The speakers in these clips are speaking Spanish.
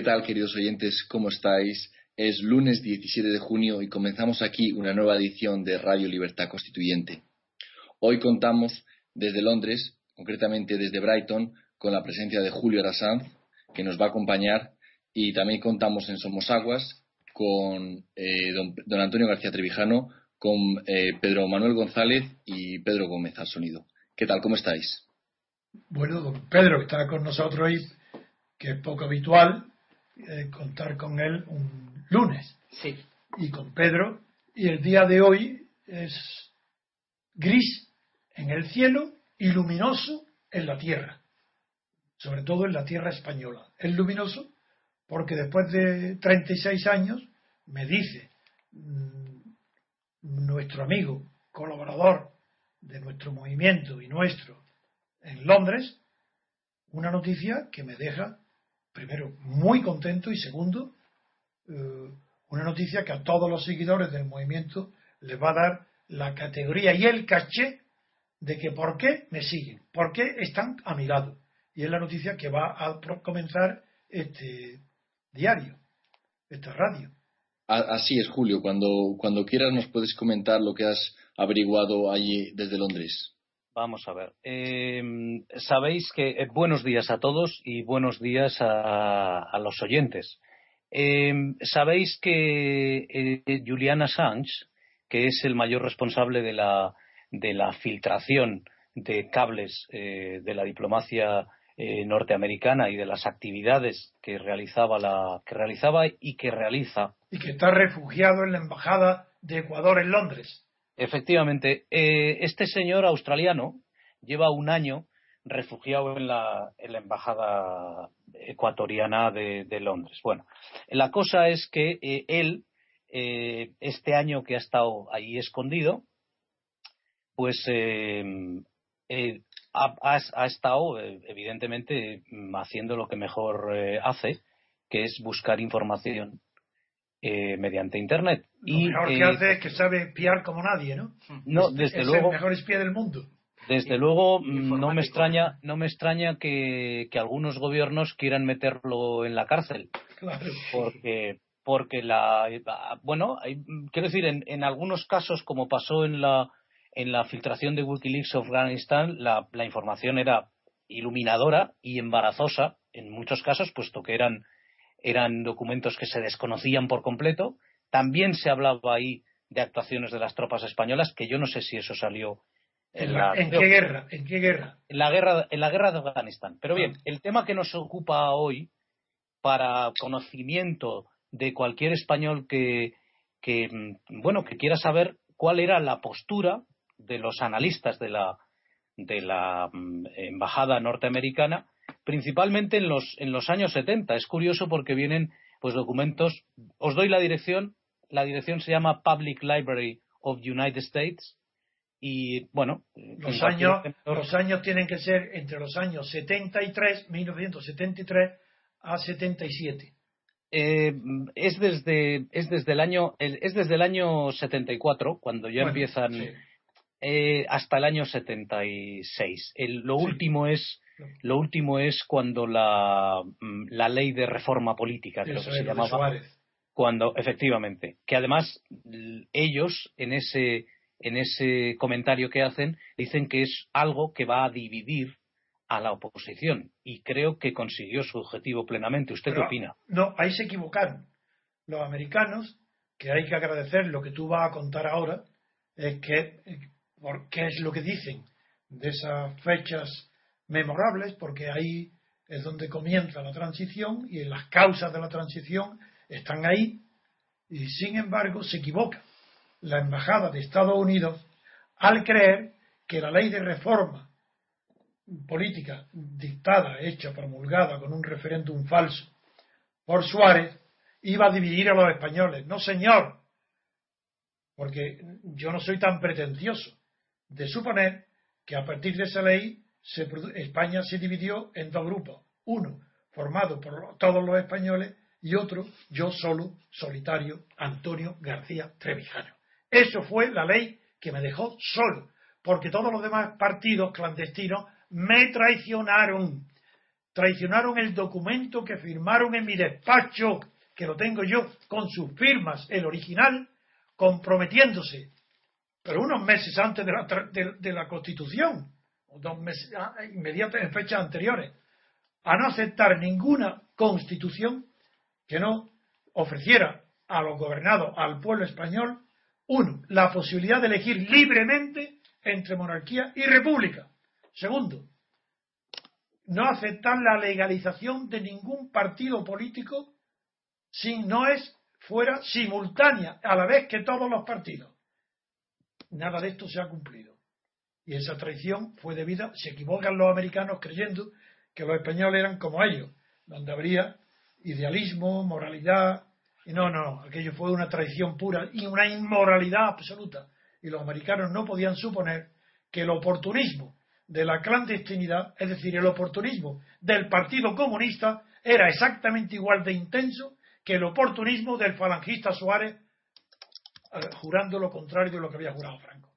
¿Qué tal, queridos oyentes? ¿Cómo estáis? Es lunes 17 de junio y comenzamos aquí una nueva edición de Radio Libertad Constituyente. Hoy contamos desde Londres, concretamente desde Brighton, con la presencia de Julio Arasanz, que nos va a acompañar, y también contamos en Somosaguas con eh, don, Antonio García Trevijano, con eh, Pedro Manuel González y Pedro Gómez al sonido. ¿Qué tal? ¿Cómo estáis? Bueno, don Pedro, que está con nosotros hoy, que es poco habitual eh, contar con él un lunes. Sí. Y con Pedro. Y el día de hoy es gris en el cielo y luminoso en la tierra. Sobre todo en la tierra española. Es luminoso porque después de 36 años me dice mm, nuestro amigo, colaborador de nuestro movimiento y nuestro en Londres, una noticia que me deja, primero, muy contento y segundo, eh, una noticia que a todos los seguidores del movimiento les va a dar la categoría y el caché de que por qué me siguen, por qué están a mi lado. Y es la noticia que va a comenzar este diario, esta radio. Así es, Julio. Cuando, cuando quieras nos puedes comentar lo que has averiguado allí desde Londres. Vamos a ver. Em, sabéis que eh, buenos días a todos y buenos días a, los oyentes. Em, sabéis que eh, Julian Assange, que es el mayor responsable de la, de la filtración de cables eh, de la diplomacia norteamericana y de las actividades que realizaba la que realizaba y que realiza y que está refugiado en la embajada de Ecuador en Londres Efectivamente, eh, este señor australiano lleva un año refugiado en la, embajada ecuatoriana de, Londres. Bueno, la cosa es que eh, él, eh, este año que ha estado ahí escondido, pues ha, estado, evidentemente, haciendo lo que mejor hace, que es buscar información eh, mediante Internet. Lo y, mejor que eh, hace es que sabe espiar como nadie, ¿no? No, desde luego. el mejor espía del mundo. Desde luego, no me extraña, no me extraña que, algunos gobiernos quieran meterlo en la cárcel. Claro. Porque, porque la, bueno, quiero decir, en, en, algunos casos, como pasó en la, en la filtración de Wikileaks of Afghanistan, la, la información era iluminadora y embarazosa en muchos casos, puesto que eran eran documentos que se desconocían por completo. También se hablaba ahí de actuaciones de las tropas españolas, que yo no sé si eso salió en, la, ¿En qué guerra? ¿En qué guerra? En la guerra, en la guerra de Afganistán. Pero bien, ah. el tema que nos ocupa hoy, para conocimiento de cualquier español que, que, mm, bueno, que quiera saber cuál era la postura de los analistas de la, de la mm, embajada norteamericana principalmente en los, en los años 70. Es curioso porque vienen pues documentos. Os doy la dirección. La dirección se llama Public Library of United States. Y bueno, los años, los años tienen que ser entre los años 73, 1973 a 77. Eh, es desde es desde el año es desde el año 74 cuando ya empiezan eh, hasta el año 76. El, lo último es lo último es cuando la, mm, la ley de reforma política, creo que se llamaba. Cuando, efectivamente, que además ellos en ese, en ese comentario que hacen dicen que es algo que va a dividir a la oposición y creo que consiguió su objetivo plenamente. ¿Usted qué opina? No, ahí se equivocaron. Los americanos, que hay que agradecer lo que tú vas a contar ahora, es que, qué es lo que dicen de esas fechas memorables porque ahí es donde comienza la transición y las causas de la transición están ahí y sin embargo se equivoca la embajada de Estados Unidos al creer que la ley de reforma política dictada, hecha, promulgada con un referéndum falso por Suárez, iba a dividir a los españoles. No, señor, porque yo no soy tan pretencioso de suponer que a partir de esa ley España se dividió en dos grupos. Uno formado por todos los españoles y otro, yo solo, solitario, Antonio García Trevijano. Eso fue la ley que me dejó solo, porque todos los demás partidos clandestinos me traicionaron. traicionaron el documento que firmaron en mi despacho, que lo tengo yo, con sus firmas, el original, comprometiéndose, pero unos meses antes de la, de, la Constitución, dos meses, ah, en fechas anteriores, a no aceptar ninguna Constitución que no ofreciera a los gobernados, al pueblo español, uno, la posibilidad de elegir libremente entre monarquía y república. Segundo, no aceptar la legalización de ningún partido político si no es fuera simultánea, a la vez que todos los partidos. Nada de esto se ha cumplido. Y esa traición fue debida, se equivocan los americanos creyendo que los españoles eran como ellos, donde habría idealismo, moralidad. Y no, no, aquello fue una traición pura y una inmoralidad absoluta. Y los americanos no podían suponer que el oportunismo de la clandestinidad, es decir, el oportunismo del Partido Comunista, era exactamente igual de intenso que el oportunismo del falangista Suárez eh, jurando lo contrario de lo que había jurado Franco.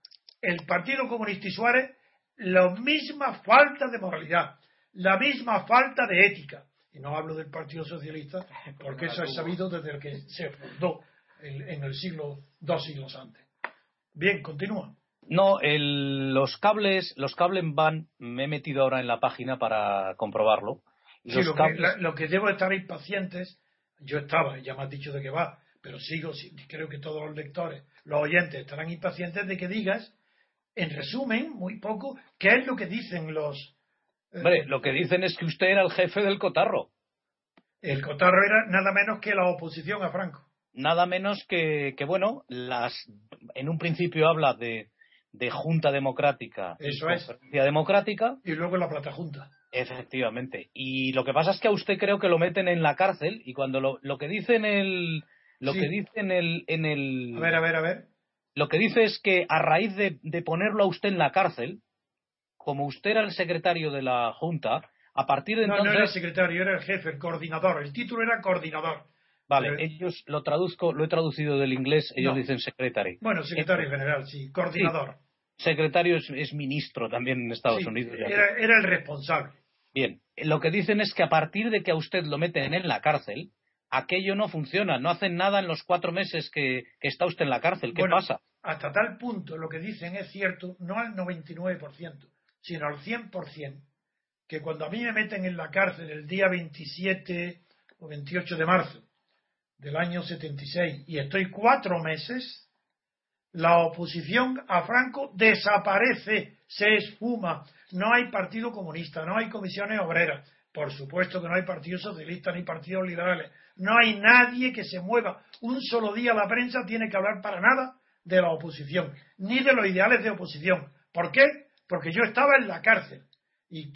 El Partido Comunista y Suárez, la misma falta de moralidad, la misma falta de ética. Y no hablo del Partido Socialista, porque eso es sabido desde el que se fundó en el siglo, dos siglos antes. Bien, continúa. No, los cables, los cables van, me he metido ahora en la página para comprobarlo. Sí, lo, que, lo, que, debo estar impacientes, yo estaba, ya me has dicho de qué va, pero sigo, creo que todos los lectores, los oyentes estarán impacientes de que digas, en resumen, muy poco, qué es lo que dicen los... Eh, Hombre, lo que dicen es que usted era el jefe del cotarro. El cotarro era nada menos que la oposición a Franco. Nada menos que, que bueno, las, en un principio habla de, de Junta Democrática Eso es. Democrática. Y luego la Plata Junta. Efectivamente. Y lo que pasa es que a usted creo que lo meten en la cárcel y cuando lo, lo que dice en el. Lo que dice en el, en el. A ver, a ver, a ver. Lo que dice es que a raíz de, de ponerlo a usted en la cárcel, como usted era el secretario de la Junta, a partir de entonces. No, no era el secretario, era el jefe, el coordinador. El título era coordinador. Vale, ellos lo traduzco, lo he traducido del inglés, ellos dicen secretary. Bueno, secretario general, sí, coordinador. Secretario es, ministro también en Estados Unidos. Era, era, el responsable. Bien, lo que dicen es que a partir de que a usted lo meten en la cárcel, aquello no funciona, no hacen nada en los cuatro meses que, está usted en la cárcel. ¿Qué pasa? Hasta tal punto lo que dicen es cierto, no al 99%, sino al 100%, que cuando a mí me meten en la cárcel el día 27 o 28 de marzo del año 76 y estoy cuatro meses, la oposición a Franco desaparece, se esfuma. No hay Partido Comunista, no hay comisiones obreras, por supuesto que no hay Partido Socialista ni partidos liberales. No hay nadie que se mueva. Un solo día la prensa tiene que hablar para nada de la oposición, ni de los ideales de oposición. ¿Por qué? Porque yo estaba en la cárcel. Y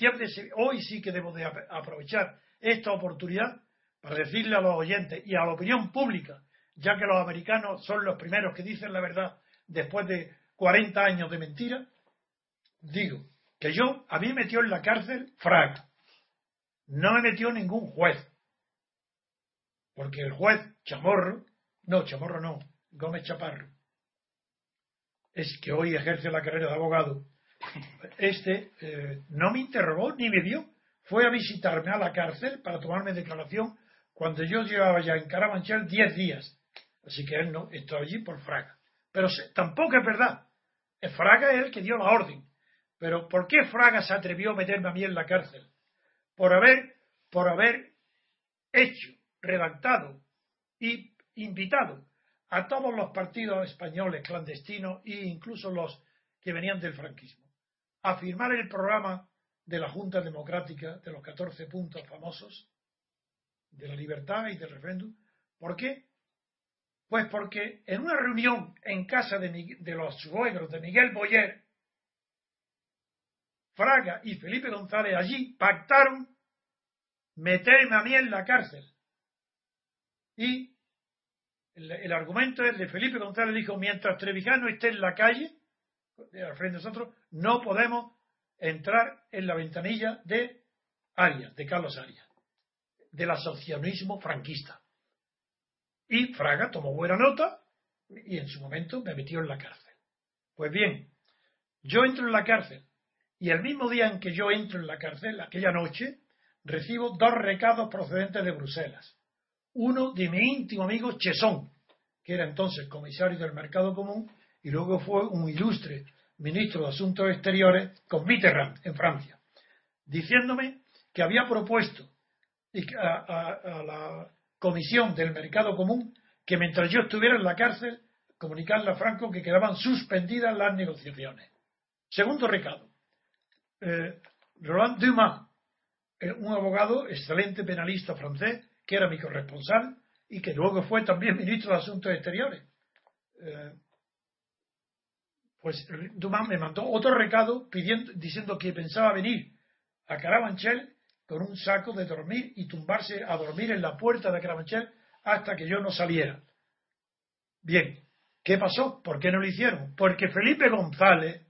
hoy sí que debo de aprovechar esta oportunidad para decirle a los oyentes y a la opinión pública, ya que los americanos son los primeros que dicen la verdad después de 40 años de mentira, digo que yo, a mí me metió en la cárcel Fraga. No me metió ningún juez. Porque el juez Chamorro, no, Chamorro no, Gómez Chaparro, es que hoy ejerce la carrera de abogado. Este eh, no me interrogó ni me vio. Fue a visitarme a la cárcel para tomarme declaración cuando yo llevaba ya en Carabanchel 10 días. Así que él no, estaba allí por Fraga. Pero tampoco es verdad. Fraga es el que dio la orden. Pero ¿por qué Fraga se atrevió a meterme a mí en la cárcel? Por haber, por haber hecho, redactado y invitado a todos los partidos españoles clandestinos e incluso los que venían del franquismo a firmar el programa de la Junta Democrática de los 14 puntos famosos de la libertad y del referéndum. ¿Por qué? Pues porque en una reunión en casa de, los suegros de Miguel Boyer, Fraga y Felipe González allí pactaron meterme a mí en la cárcel. Y el, argumento es de Felipe González dijo, mientras Trevijano esté en la calle, al frente de nosotros, no podemos entrar en la ventanilla de Arias, de Carlos Arias, del asociacionismo franquista. Y Fraga tomó buena nota y en su momento me metió en la cárcel. Pues bien, yo entro en la cárcel y el mismo día en que yo entro en la cárcel, aquella noche, recibo dos recados procedentes de Bruselas. Uno de mi íntimo amigo Chesson, que era entonces comisario del Mercado Común y luego fue un ilustre ministro de Asuntos Exteriores con Mitterrand en Francia, diciéndome que había propuesto a, la Comisión del Mercado Común que mientras yo estuviera en la cárcel, comunicarle a Franco que quedaban suspendidas las negociaciones. Segundo recado. Eh, Roland Dumas, eh, un abogado excelente penalista francés, que era mi corresponsal y que luego fue también ministro de Asuntos Exteriores. Eh, pues Dumas me mandó otro recado pidiendo, diciendo que pensaba venir a Carabanchel con un saco de dormir y tumbarse a dormir en la puerta de Carabanchel hasta que yo no saliera. Bien, ¿qué pasó? ¿Por qué no lo hicieron? Porque Felipe González,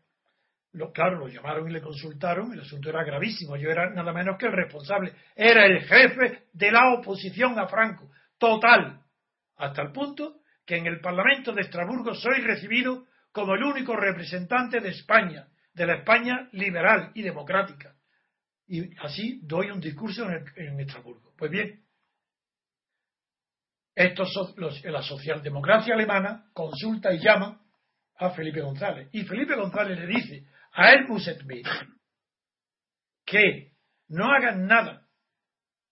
lo, claro, lo llamaron y le consultaron, el asunto era gravísimo, yo era nada menos que el responsable, era el jefe de la oposición a Franco, total, hasta el punto que en el Parlamento de Estrasburgo soy recibido como el único representante de España, de la España liberal y democrática. Y así doy un discurso en, Estrasburgo. Pues bien, estos la socialdemocracia alemana consulta y llama a Felipe González. Y Felipe González le dice a Helmut Schmidt que no hagan nada,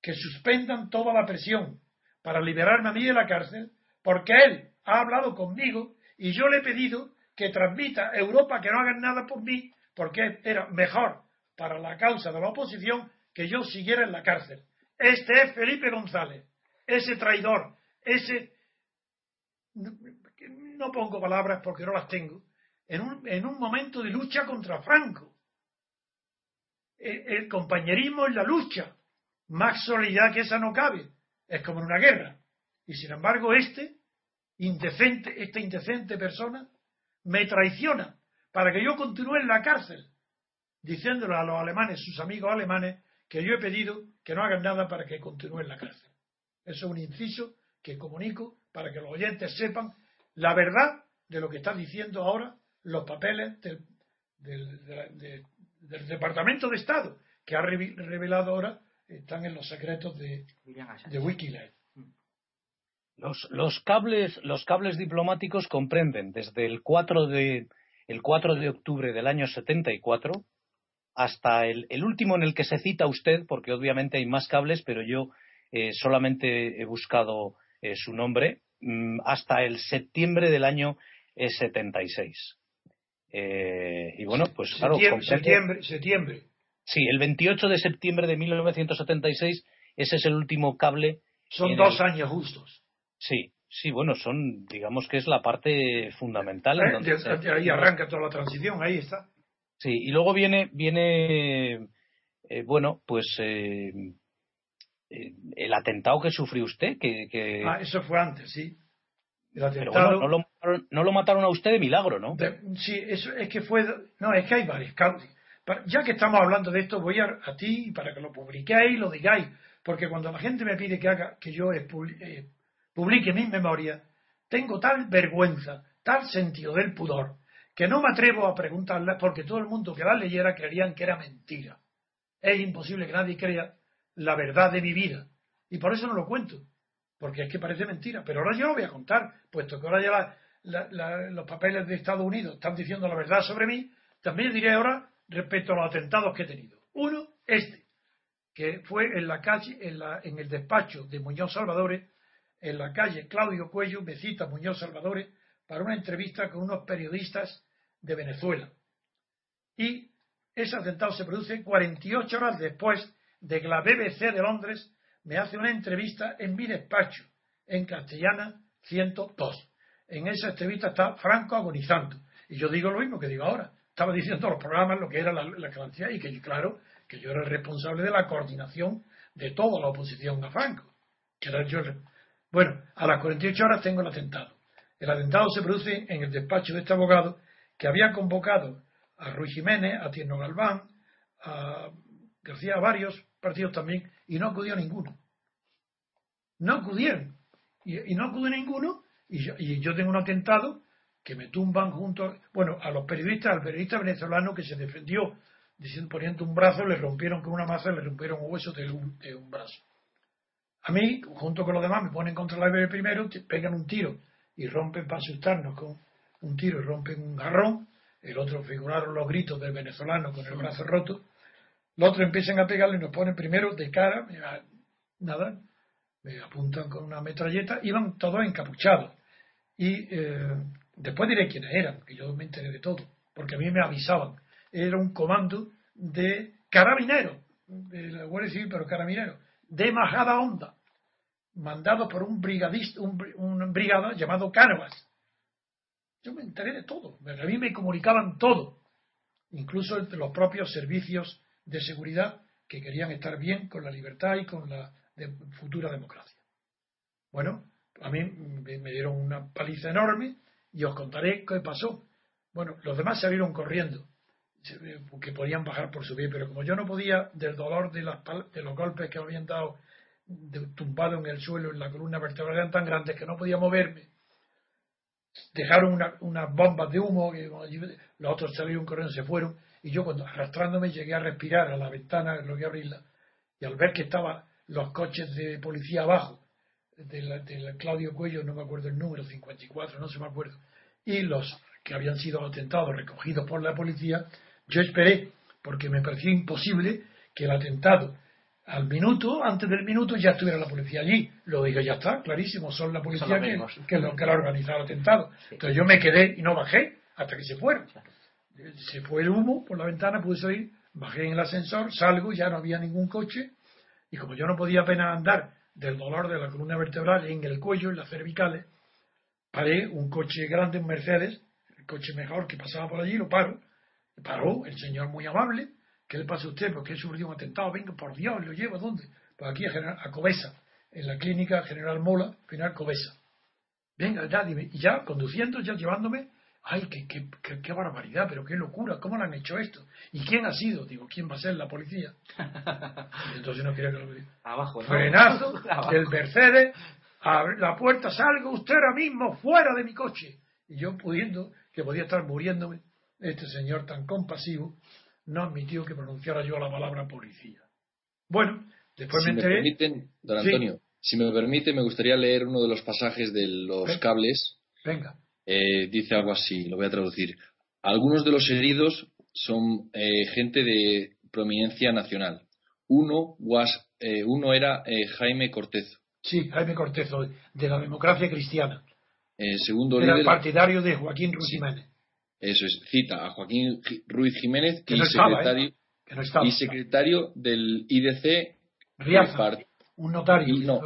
que suspendan toda la presión para liberarme a mí de la cárcel, porque él ha hablado conmigo y yo le he pedido que transmita a Europa que no hagan nada por mí, porque era mejor para la causa de la oposición que yo siguiera en la cárcel. Este es Felipe González, ese traidor, ese... No pongo palabras porque no las tengo. En un, en un momento de lucha contra Franco. El, compañerismo en la lucha. Más solidaridad que esa no cabe. Es como en una guerra. Y sin embargo, este indecente, esta indecente persona me traiciona para que yo continúe en la cárcel, diciéndole a los alemanes, sus amigos alemanes, que yo he pedido que no hagan nada para que continúe en la cárcel. Eso es un inciso que comunico para que los oyentes sepan la verdad de lo que están diciendo ahora los papeles del, Departamento de Estado, que ha revelado ahora, están en los secretos de, de Wikileaks. Los, cables, los cables diplomáticos comprenden desde el 4 de, el 4 de octubre del año 74 hasta el, último en el que se cita usted, porque obviamente hay más cables, pero yo eh, solamente he buscado eh, su nombre, mm, hasta el septiembre del año 76. Eh, y bueno, pues claro. Septiembre, septiembre. Sí, el 28 de septiembre de 1976, ese es el último cable. Son dos años justos. Sí, sí, bueno, son, digamos que es la parte fundamental. Eh, ahí arranca toda la transición, ahí está. Sí, y luego viene, viene eh, bueno, pues eh, el atentado que sufrió usted. Que, Ah, eso fue antes, sí. El atentado... no, lo no, lo mataron, a usted milagro, ¿no? sí, eso es que fue. No, es que hay varios. Ya que estamos hablando de esto, voy a, a ti para que lo publiquéis y lo digáis. Porque cuando la gente me pide que haga que yo publique mis memorias, tengo tal vergüenza, tal sentido del pudor, que no me atrevo a preguntarlas porque todo el mundo que las leyera creerían que era mentira. Es imposible que nadie crea la verdad de mi vida. Y por eso no lo cuento, porque es que parece mentira. Pero ahora yo lo voy a contar, puesto que ahora ya los papeles de Estados Unidos están diciendo la verdad sobre mí, también diré ahora respecto a los atentados que he tenido. Uno, este, que fue en la calle, en, la, en el despacho de Muñoz Salvadores, en la calle Claudio Cuello me cita Muñoz Salvadores para una entrevista con unos periodistas de Venezuela. Y ese atentado se produce 48 horas después de que la BBC de Londres me hace una entrevista en mi despacho, en castellana 102. En esa entrevista está Franco agonizando. Y yo digo lo mismo que digo ahora. Estaba diciendo los programas lo que era la, la y que, claro, que yo era el responsable de la coordinación de toda la oposición a Franco. Que era yo bueno, a las 48 horas tengo el atentado. El atentado se produce en el despacho de este abogado que había convocado a Ruiz Jiménez, a Tierno Galván, a García, a varios partidos también, y no acudió ninguno. No acudieron. Y, no acudió ninguno, y yo, tengo un atentado que me tumban junto, a, bueno, a los periodistas, al periodista venezolano que se defendió diciendo, poniendo un brazo, le rompieron con una maza, le rompieron un hueso de un, de un brazo. A mí, junto con los demás, me ponen contra la IBE primero, pegan un tiro y rompen para asustarnos con un tiro y rompen un jarrón. El otro figuraron los gritos del venezolano con el brazo roto. Los otros empiezan a pegarle y nos ponen primero de cara, nada, me apuntan con una metralleta, iban todos encapuchados. Y eh, después diré quiénes eran, que yo me enteré de todo, porque a mí me avisaban. Era un comando de carabineros, de la Guardia Civil, pero carabineros, de Majada Honda, mandado por un brigadista, un, brigada llamado Cánovas. Yo me enteré de todo, a mí me comunicaban todo, incluso los propios servicios de seguridad que querían estar bien con la libertad y con la futura democracia. Bueno, a mí me dieron una paliza enorme y os contaré qué pasó. Bueno, los demás salieron corriendo, porque podían bajar por su pie, pero como yo no podía, del dolor de, las, de los golpes que me habían dado tumbado en el suelo, en la columna vertebral, eran tan grandes que no podía moverme, dejaron unas bombas de humo, que los otros salieron corriendo, se fueron, y yo cuando arrastrándome llegué a respirar a la ventana, lo que abrirla, y al ver que estaban los coches de policía abajo, de, Claudio Cuello, no me acuerdo el número, 54, no se me acuerdo, y los que habían sido atentados recogidos por la policía, yo esperé, porque me parecía imposible que el atentado al minuto, antes del minuto, ya estuviera la policía allí. Lo digo, ya está, clarísimo, son la policía que, que, lo, que ha organizado el atentado. Entonces yo me quedé y no bajé hasta que se fueron. Se fue el humo por la ventana, pude salir, bajé en el ascensor, salgo, ya no había ningún coche, y como yo no podía apenas andar del dolor de la columna vertebral en el cuello, en las cervicales, paré un coche grande, un Mercedes, el coche mejor que pasaba por allí, lo paro, paró el señor muy amable, ¿qué le pasa a usted? Porque he sufrido un atentado, venga, por Dios, ¿lo llevo a dónde? Pues aquí a, General, a Cobesa, en la clínica General Mola, final Cobesa. Venga, ya, dime, y ya conduciendo, ya llevándome, ay, qué, qué, qué, barbaridad, pero qué locura, ¿cómo le han hecho esto? ¿Y quién ha sido? Digo, ¿quién va a ser la policía? entonces no quería que lo diga. Abajo, ¿no? Frenazo, el Mercedes, abre la puerta, salga usted ahora mismo, fuera de mi coche. Y yo pudiendo, que podía estar muriéndome, este señor tan compasivo no admitió que pronunciara yo la palabra policía. Bueno, después me enteré. permiten, don Antonio, si me permite, me gustaría leer uno de los pasajes de los cables. Venga. Eh, dice algo así, lo voy a traducir. Algunos de los heridos son eh, gente de prominencia nacional. Uno, eh, uno era Jaime Cortezo. Sí, Jaime Cortezo, de la democracia cristiana. segundo era partidario de Joaquín Ruiz Jiménez. Eso es, cita a Joaquín Ruiz Jiménez y, secretario, y secretario del IDC. un notario. no,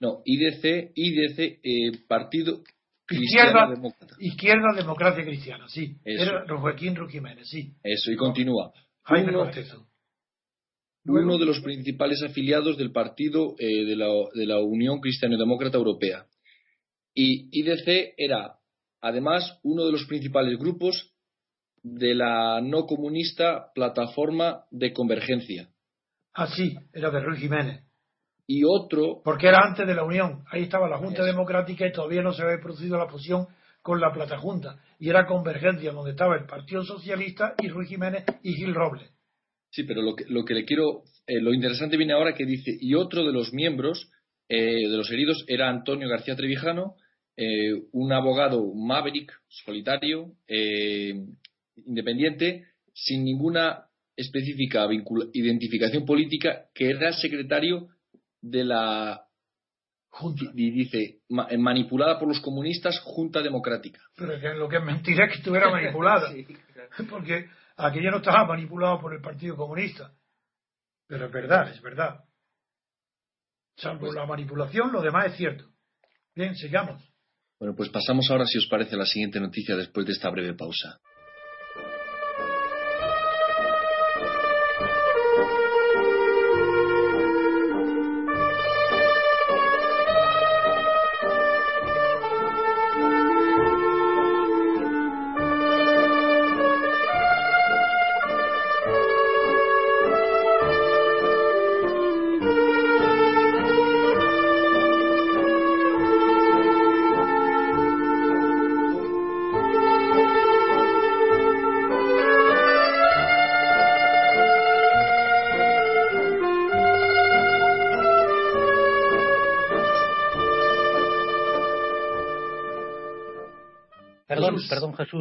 no, IDC, IDC Partido Izquierda, Demócrata. Izquierda Democracia Cristiana, sí. Era Joaquín Ruiz Jiménez, sí. Eso, y continúa. Jaime uno, Cortezo. Uno de los principales afiliados del partido eh, de, la, de la Unión Cristiano Demócrata Europea. Y IDC era además uno de los principales grupos de la no comunista Plataforma de Convergencia. Ah, sí, era de Ruiz Jiménez. Y otro. Porque era antes de la Unión. Ahí estaba la Junta Democrática y todavía no se había producido la fusión con la Plata Y era Convergencia, donde estaba el Partido Socialista y Ruiz Jiménez y Gil Robles. Sí, pero lo que, lo que le quiero. Eh, lo interesante viene ahora que dice. Y otro de los miembros eh, de los heridos era Antonio García Trevijano, eh, un abogado maverick, solitario, eh, independiente, sin ninguna específica identificación política, que era secretario de la y dice manipulada por los comunistas Junta Democrática. Pero que lo que es mentira es que estuviera manipulada, porque aquella no estaba manipulado por el Partido Comunista. Pero es verdad, es verdad. Salvo pues la manipulación, lo demás es cierto. Bien, sigamos. Bueno, pues pasamos ahora, si os parece, a la siguiente noticia después de esta breve pausa.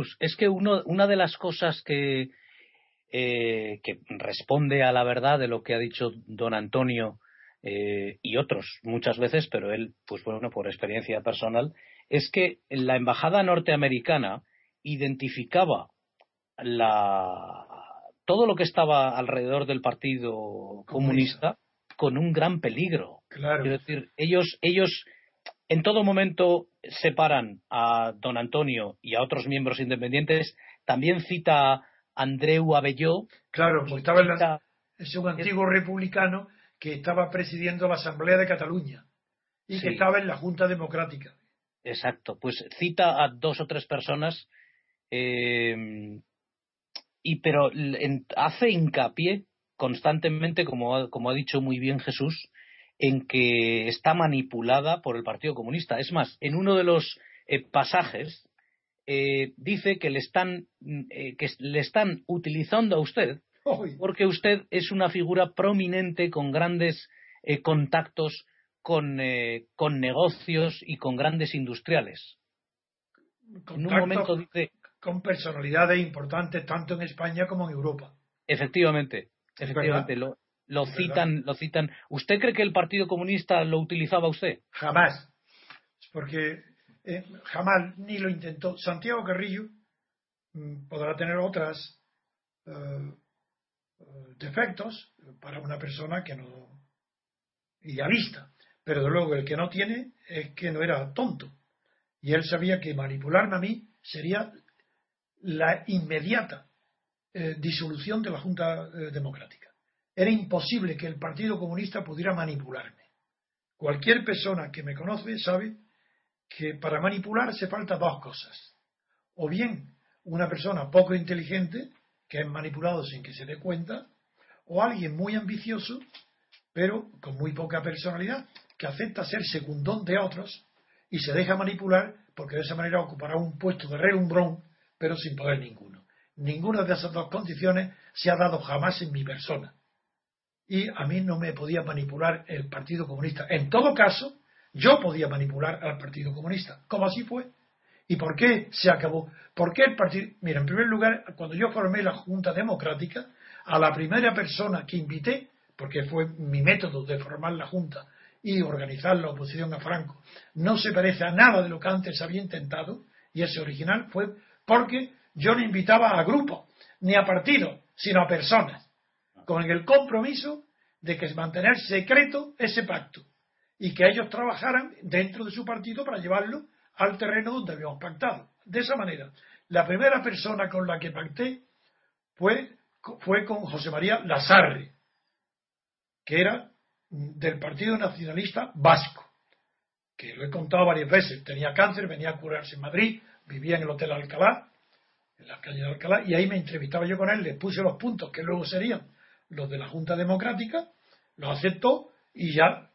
Jesús. Es que uno, una de las cosas que, eh, que responde a la verdad de lo que ha dicho don Antonio eh, y otros muchas veces, pero él, pues bueno, por experiencia personal, es que la embajada norteamericana identificaba la, todo lo que estaba alrededor del Partido Comunista con un gran peligro. Claro. Es decir, ellos, ellos en todo momento separan a don Antonio y a otros miembros independientes. También cita a Andreu Abelló. Claro, porque estaba en es un antiguo republicano que estaba presidiendo la Asamblea de Cataluña y que estaba en la Junta Democrática. Exacto, pues cita a dos o tres personas eh, y pero hace hincapié constantemente, como, como ha dicho muy bien Jesús, en que está manipulada por el Partido Comunista. Es más, en uno de los eh, pasajes eh, dice que le están eh, que le están utilizando a usted porque usted es una figura prominente con grandes contactos con, con negocios y con grandes industriales. en un momento dice con personalidades importantes tanto en España como en Europa. Efectivamente, efectivamente, lo, lo citan, lo citan. ¿Usted cree que el Partido Comunista lo utilizaba usted? Jamás, porque eh, jamás ni lo intentó. Santiago Carrillo mm, podrá tener otros eh, eh, defectos para una persona que no idealista, pero de luego el que no tiene es que no era tonto y él sabía que manipularme a mí sería la inmediata eh, disolución de la Junta eh, Democrática. Era imposible que el Partido Comunista pudiera manipularme. Cualquier persona que me conoce sabe que para manipular se falta dos cosas. O bien una persona poco inteligente, que es manipulado sin que se dé cuenta, o alguien muy ambicioso, pero con muy poca personalidad, que acepta ser secundón de otros y se deja manipular porque de esa manera ocupará un puesto de relumbrón pero sin poder ninguno. Ninguna de esas dos condiciones se ha dado jamás en mi persona. Y a mí no me podía manipular el Partido Comunista. En todo caso, yo podía manipular al Partido Comunista, como así fue. ¿Y por qué se acabó? ¿Por qué el partido? Mira, en primer lugar, cuando yo formé la Junta Democrática, a la primera persona que invité, porque fue mi método de formar la Junta y organizar la oposición a Franco, no se parece a nada de lo que antes había intentado, y ese original fue porque yo no invitaba a grupos, ni a partidos, sino a personas, con el compromiso de que mantener secreto ese pacto y que ellos trabajaran dentro de su partido para llevarlo al terreno donde habíamos pactado. De esa manera, la primera persona con la que pacté fue, fue con José María Lazarre, que era del Partido Nacionalista Vasco, que lo he contado varias veces, tenía cáncer, venía a curarse en Madrid, vivía en el Hotel Alcalá, en la calle de Alcalá, y ahí me entrevistaba yo con él, le puse los puntos que luego serían los de la Junta Democrática, lo aceptó y ya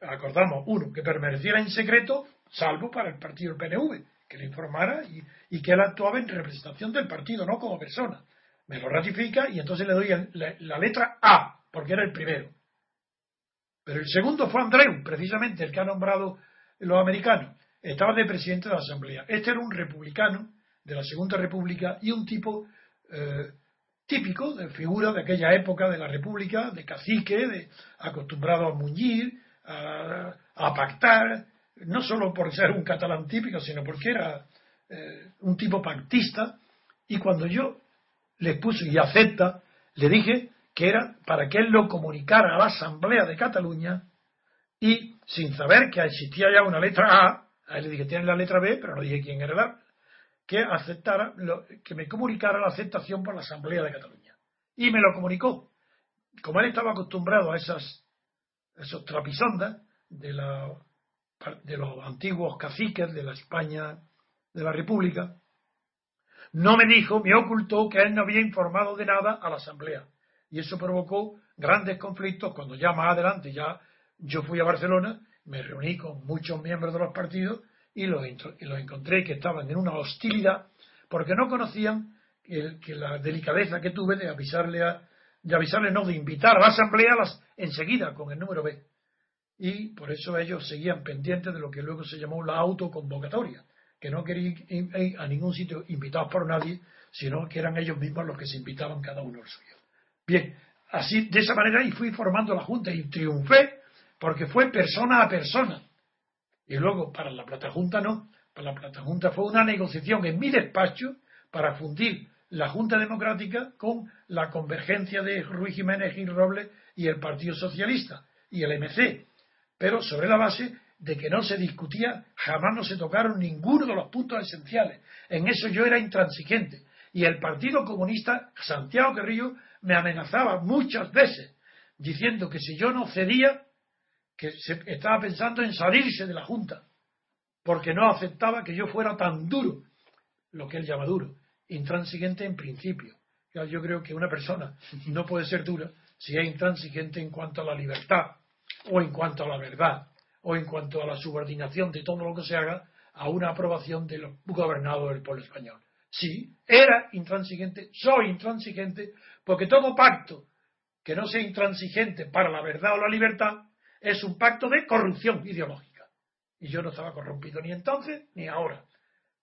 acordamos, uno, que permaneciera en secreto, salvo para el partido PNV, que le informara y, y, que él actuaba en representación del partido, no como persona. Me lo ratifica y entonces le doy la, la letra A, porque era el primero. Pero el segundo fue Andreu, precisamente el que ha nombrado los americanos estaba de presidente de la Asamblea. Este era un republicano de la Segunda República y un tipo eh, típico de figura de aquella época de la República, de cacique, de, acostumbrado a muñir, a, pactar, no solo por ser un catalán típico, sino porque era eh, un tipo pactista. Y cuando yo le puse y acepta, le dije que era para que él lo comunicara a la Asamblea de Cataluña y sin saber que existía ya una letra A, a él le dije, tiene la letra B, pero no dije quién era la que aceptara, que me comunicara la aceptación por la Asamblea de Cataluña. Y me lo comunicó. Como él estaba acostumbrado a esas, esos trapisondas de, la, de los antiguos caciques de la España de la República, no me dijo, me ocultó que él no había informado de nada a la Asamblea. Y eso provocó grandes conflictos cuando ya más adelante, ya yo fui a Barcelona me reuní con muchos miembros de los partidos y los, encontré que estaban en una hostilidad porque no conocían que, la delicadeza que tuve de avisarle a, de avisarle no de invitar a la asamblea las, enseguida con el número B y por eso ellos seguían pendientes de lo que luego se llamó la autoconvocatoria que que no querían ir a ningún sitio invitados por nadie, sino que eran ellos mismos los que se invitaban cada uno al suyo. Bien, así, de esa manera, y fui formando la Junta y triunfé porque fue persona a persona. Y luego, para la Plata Junta no, para la Plata Junta fue una negociación en mi despacho para fundir la Junta Democrática con la convergencia de Ruiz Jiménez Gil Robles y el Partido Socialista y el MC, pero sobre la base de que no se discutía, jamás no se tocaron ninguno de los puntos esenciales. En eso yo era intransigente. Y el Partido Comunista, Santiago Carrillo, me amenazaba muchas veces, diciendo que si yo no cedía, que se estaba pensando en salirse de la Junta, porque no aceptaba que yo fuera tan duro, lo que él llama duro, intransigente en principio. Yo creo que una persona no puede ser dura si es intransigente en cuanto a la libertad, o en cuanto a la verdad, o en cuanto a la subordinación de todo lo que se haga a una aprobación de los del pueblo español. Sí, era intransigente, soy intransigente, porque todo pacto que no sea intransigente para la verdad o la libertad es un pacto de corrupción ideológica. Y yo no estaba corrompido ni entonces ni ahora.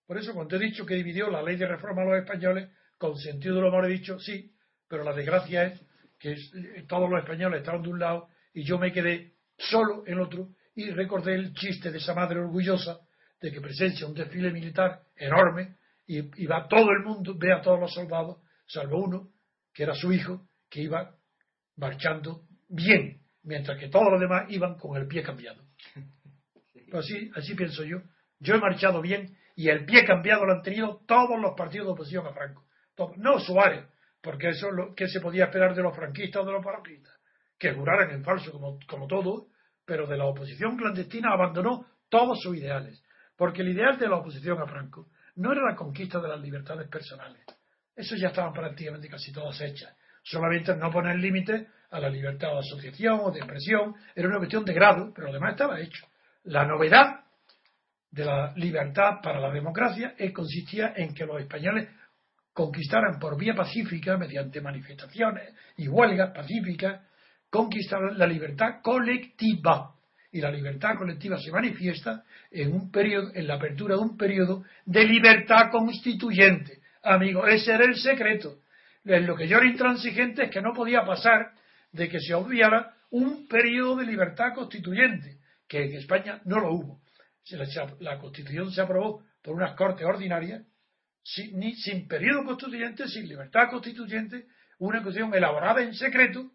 Por eso, cuando he dicho que dividió la ley de reforma a los españoles, con sentido de lo amor he dicho sí, pero la desgracia es que eh, todos los españoles estaban de un lado y yo me quedé solo en otro y recordé el chiste de esa madre orgullosa de que presencia un desfile militar enorme y, va todo el mundo, ve a todos los soldados, salvo uno, que era su hijo, que iba marchando bien, mientras que todos los demás iban con el pie cambiado. Así, así pienso yo. Yo he marchado bien y el pie cambiado lo han tenido todos los partidos de oposición a Franco. No Suárez, porque eso es lo que se podía esperar de los franquistas o de los franquistas, que juraran en falso como, como todo, pero de la oposición clandestina abandonó todos sus ideales, porque el ideal de la oposición a Franco no era la conquista de las libertades personales. Eso ya estaban prácticamente casi todas hechas. Solamente no poner límite a la libertad de asociación o de expresión. Era una cuestión de grado, pero además estaba hecho. La novedad de la libertad para la democracia consistía en que los españoles conquistaran por vía pacífica, mediante manifestaciones y huelgas pacíficas, conquistaran la libertad colectiva y la libertad colectiva se manifiesta en un periodo, en la apertura de un periodo de libertad constituyente. Amigo, ese era el secreto. Lo que yo era intransigente es que no podía pasar de que se obviara un periodo de libertad constituyente, que en España no lo hubo. La Constitución se aprobó por unas cortes ordinarias, sin, ni, sin periodo constituyente, sin libertad constituyente, una constitución elaborada en secreto,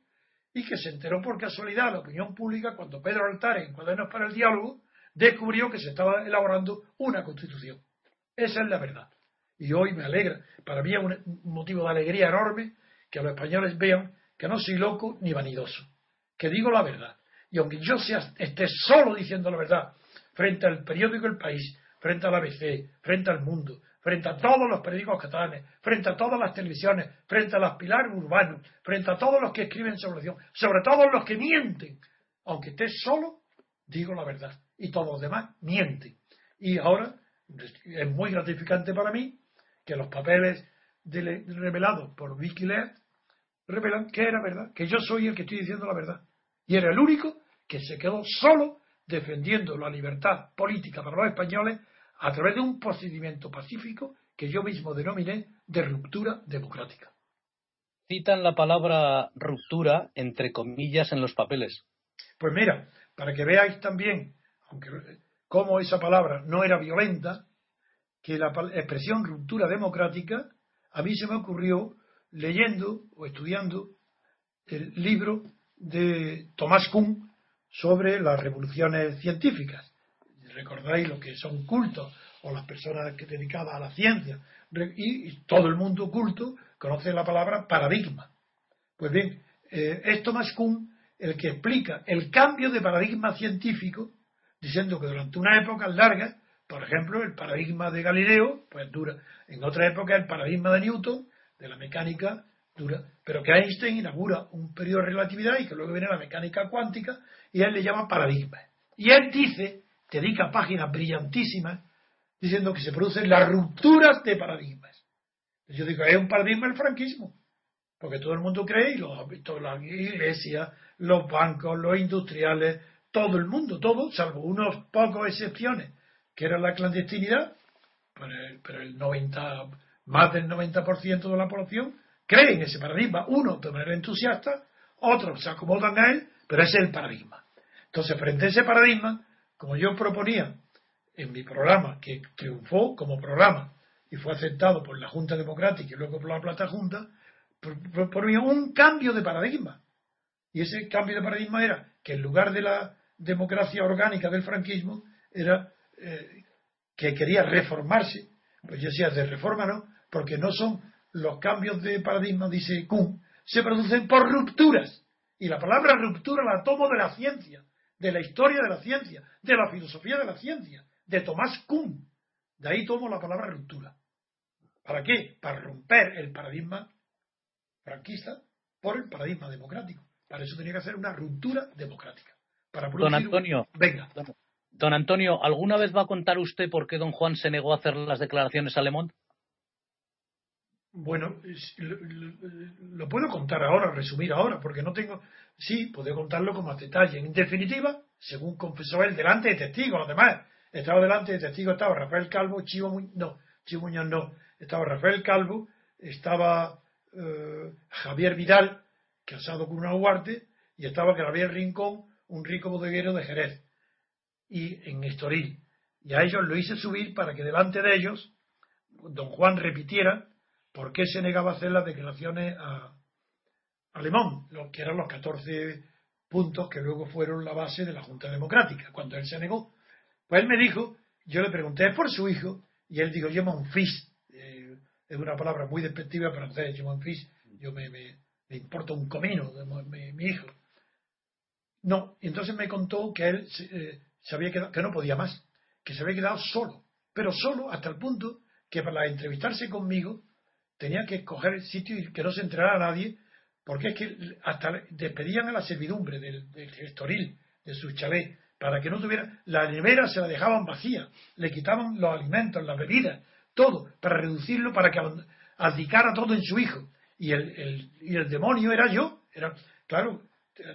y que se enteró por casualidad la opinión pública cuando Pedro Altares, en Cuadernos para el Diálogo, descubrió que se estaba elaborando una constitución. Esa es la verdad. Y hoy me alegra, para mí es un motivo de alegría enorme que los españoles vean que no soy loco ni vanidoso, que digo la verdad. Y aunque yo esté solo diciendo la verdad frente al periódico El País, frente al ABC, frente al Mundo, frente a todos los periódicos catalanes, frente a todas las televisiones, frente a los pilares urbanos, frente a todos los que escriben sobre sobre todos los que mienten. Aunque esté solo, digo la verdad. Y todos los demás mienten. Y ahora es muy gratificante para mí que los papeles revelados por Wikileaks revelan que era verdad, que yo soy el que estoy diciendo la verdad. Y era el único que se quedó solo defendiendo la libertad política para los españoles a través de un procedimiento pacífico que yo mismo denominé de ruptura democrática. Citan la palabra ruptura entre comillas en los papeles. Pues mira, para que veáis también, aunque cómo esa palabra no era violenta, que la expresión ruptura democrática a mí se me ocurrió leyendo o estudiando el libro de Tomás Kuhn sobre las revoluciones científicas recordáis lo que son cultos o las personas que dedicadas a la ciencia y, todo el mundo culto conoce la palabra paradigma. Pues bien, eh, es Thomas Kuhn el que explica el cambio de paradigma científico diciendo que durante una época larga, por ejemplo, el paradigma de Galileo, pues dura, en otra época el paradigma de Newton, de la mecánica, dura, pero que Einstein inaugura un periodo de relatividad y que luego viene la mecánica cuántica y él le llama paradigma. Y él dice dedica páginas brillantísimas diciendo que se producen las rupturas de paradigmas. Yo digo, es un paradigma el franquismo, porque todo el mundo cree, y los, todas las iglesias, los bancos, los industriales, todo el mundo, todo, salvo unos pocos excepciones, que era la clandestinidad, pero el, 90, más del 90% de la población cree en ese paradigma. Uno de manera entusiasta, otros se acomodan a él, pero ese es el paradigma. Entonces, frente a ese paradigma, como yo proponía en mi programa, que triunfó como programa y fue aceptado por la Junta Democrática y luego por la Plata Junta, proponía un cambio de paradigma. Y ese cambio de paradigma era que en lugar de la democracia orgánica del franquismo, era eh, que quería reformarse. Pues yo decía, de reforma no, porque no son los cambios de paradigma, dice Kuhn, se producen por rupturas. Y la palabra ruptura la tomo de la ciencia, de la historia de la ciencia, de la filosofía de la ciencia, de Tomás Kuhn. De ahí tomo la palabra ruptura. ¿Para qué? Para romper el paradigma franquista por el paradigma democrático. Para eso tenía que hacer una ruptura democrática. Para don Antonio, venga. Don, Antonio, ¿alguna vez va a contar usted por qué don Juan se negó a hacer las declaraciones a Bueno, lo, puedo contar ahora, resumir ahora, porque no tengo. Sí, puedo contarlo con más detalle. En definitiva, según confesó él, delante de testigos, además, estaba delante de testigos, estaba Rafael Calvo, Chivo Muñoz, no, Chivo Muñoz no, estaba Rafael Calvo, estaba eh, Javier Vidal, casado con una Huarte, y estaba Javier Rincón, un rico bodeguero de Jerez, y en Estoril. Y a ellos lo hice subir para que delante de ellos don Juan repitiera por qué se negaba a hacer las declaraciones a, Alemán, lo que eran los 14 puntos que luego fueron la base de la Junta Democrática, cuando él se negó. Pues él me dijo, yo le pregunté, ¿es por su hijo? Y él dijo, mon fils, eh, es una palabra muy despectiva para yo mon fils, yo me, me importa un comino de mi, hijo. No, y entonces me contó que él eh, se, había quedado, que no podía más, que se había quedado solo, pero solo hasta el punto que para entrevistarse conmigo tenía que coger el sitio y que no se enterara a nadie, porque es que hasta despedían a la servidumbre del, del gestoril, de su chalet, para que no tuviera, la nevera se la dejaban vacía, le quitaban los alimentos, las bebidas, todo, para reducirlo, para que abdicara todo en su hijo y el, y el demonio era yo. Era, claro,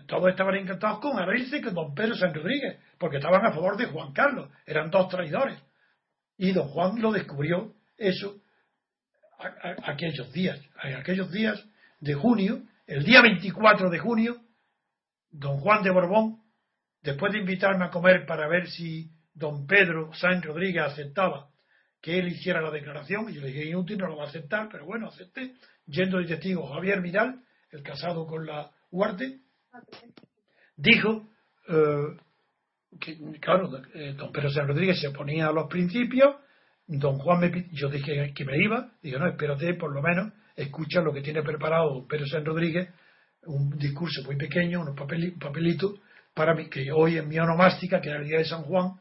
todos estaban encantados con abrirse con don Pedro San Rodríguez, porque estaban a favor de Juan Carlos, eran dos traidores. Y don Juan lo descubrió eso aquellos días, aquellos días de junio, el día 24 de junio, don Juan de Borbón, después de invitarme a comer para ver si don Pedro San Rodríguez aceptaba que él hiciera la declaración, y yo le dije inútil, no lo va a aceptar, pero bueno, acepté, yendo de testigo Javier Vidal, el casado con la Huarte, dijo eh, que, claro, eh, don Pedro San Rodríguez se oponía a los principios, don Juan me yo dije que me iba, digo, no, espérate, por lo menos, escucha lo que tiene preparado don Pedro San Rodríguez, un discurso muy pequeño, un papelito, para mí, que hoy en mi onomástica, que era el día de San Juan,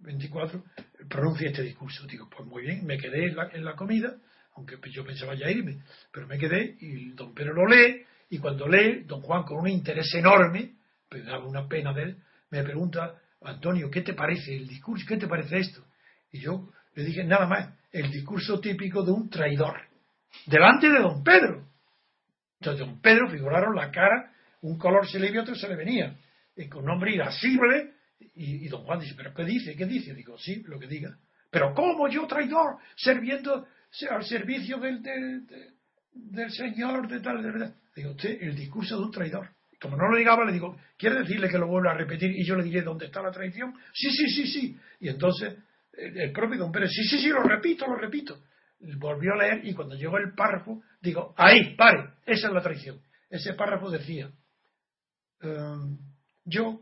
24, pronuncia este discurso. Digo, pues muy bien, me quedé en la comida, aunque yo pensaba ya irme, pero me quedé y don Pedro lo lee y cuando lee, don Juan con un interés enorme, pues daba una pena de él, me pregunta, Antonio, ¿qué te parece el discurso? ¿Qué te parece esto? Y yo le dije, nada más, el discurso típico de un traidor, delante de don Pedro. Entonces don Pedro figuraron la cara, un color se le y otro se le venía, y con nombre irascible, y, y don Juan dice, ¿pero qué dice? ¿Qué dice? Digo, sí, lo que diga. Pero ¿cómo yo traidor? Sirviendo al servicio del, del, Señor, de tal, de verdad. Digo, usted, el discurso de un traidor. Como no lo digaba, le digo, ¿quiere decirle que lo vuelva a repetir y yo le diré dónde está la traición? Sí, sí, sí, sí. Y entonces el, propio don Pérez, sí, sí, sí, lo repito, lo repito. Volvió a leer y cuando llegó el párrafo, digo, ahí, pare, esa es la traición. Ese párrafo decía, em, yo,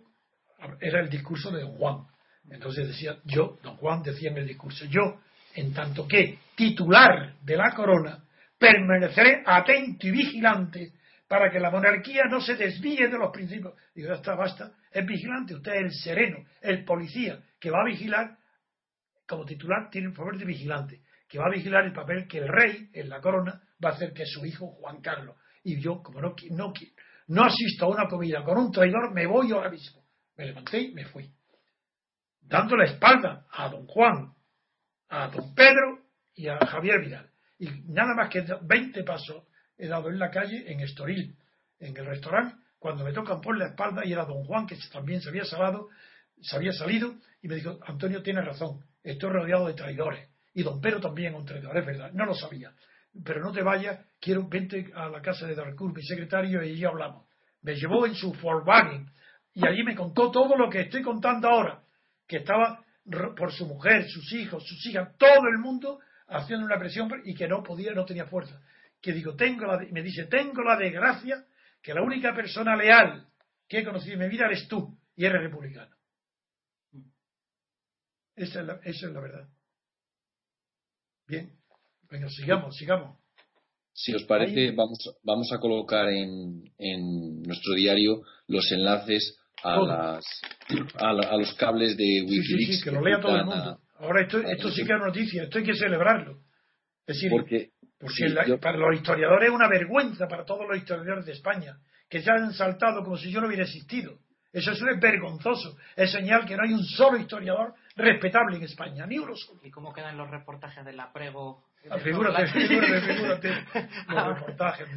era el discurso de Juan. Entonces decía, yo, don Juan decía en el discurso, yo, en tanto que titular de la corona, permaneceré atento y vigilante para que la monarquía no se desvíe de los principios. Digo, ya está, basta. Es vigilante, usted es el sereno, el policía, que va a vigilar, como titular tiene un favor de vigilante, que va a vigilar el papel que el rey en la corona va a hacer que su hijo Juan Carlos. Y yo, como no, no, no asisto a una comida con un traidor, me voy ahora mismo. Me levanté y me fui. Dando la espalda a don Juan, a don Pedro y a Javier Vidal. Y nada más que 20 pasos he dado en la calle, en Estoril, en el restaurante, cuando me tocan por la espalda y era don Juan, que también se había, salado, se había salido, y me dijo, Antonio tiene razón, estoy rodeado de traidores. Y don Pedro también un traidor, es verdad, no lo sabía. Pero no te vayas, quiero, vente a la casa de Darcourt, mi secretario, y allí hablamos. Me llevó en su Volkswagen y allí me contó todo lo que estoy contando ahora, que estaba por su mujer, sus hijos, sus hijas, todo el mundo haciendo una presión y que no podía, no tenía fuerza. Que digo, tengo la, me dice, tengo la desgracia que la única persona leal que he conocido en mi vida eres tú y eres republicano. Esa es la, esa es la verdad. Bien, venga, sigamos, sigamos. Si os parece, vamos, vamos a colocar en, en nuestro diario los enlaces a, las, a, los cables de Wikileaks. Sí, sí, que lo lea todo el mundo. Ahora esto, esto sí que es noticia, esto hay que celebrarlo. Es decir, porque, para los historiadores es una vergüenza, para todos los historiadores de España, que se han saltado como si yo no hubiera existido. Eso es vergonzoso. Es señal que no hay un solo historiador respetable en España, ni uno solo. ¿Y cómo quedan los reportajes de la Prego? Ah, figúrate, figúrate, figúrate, los reportajes.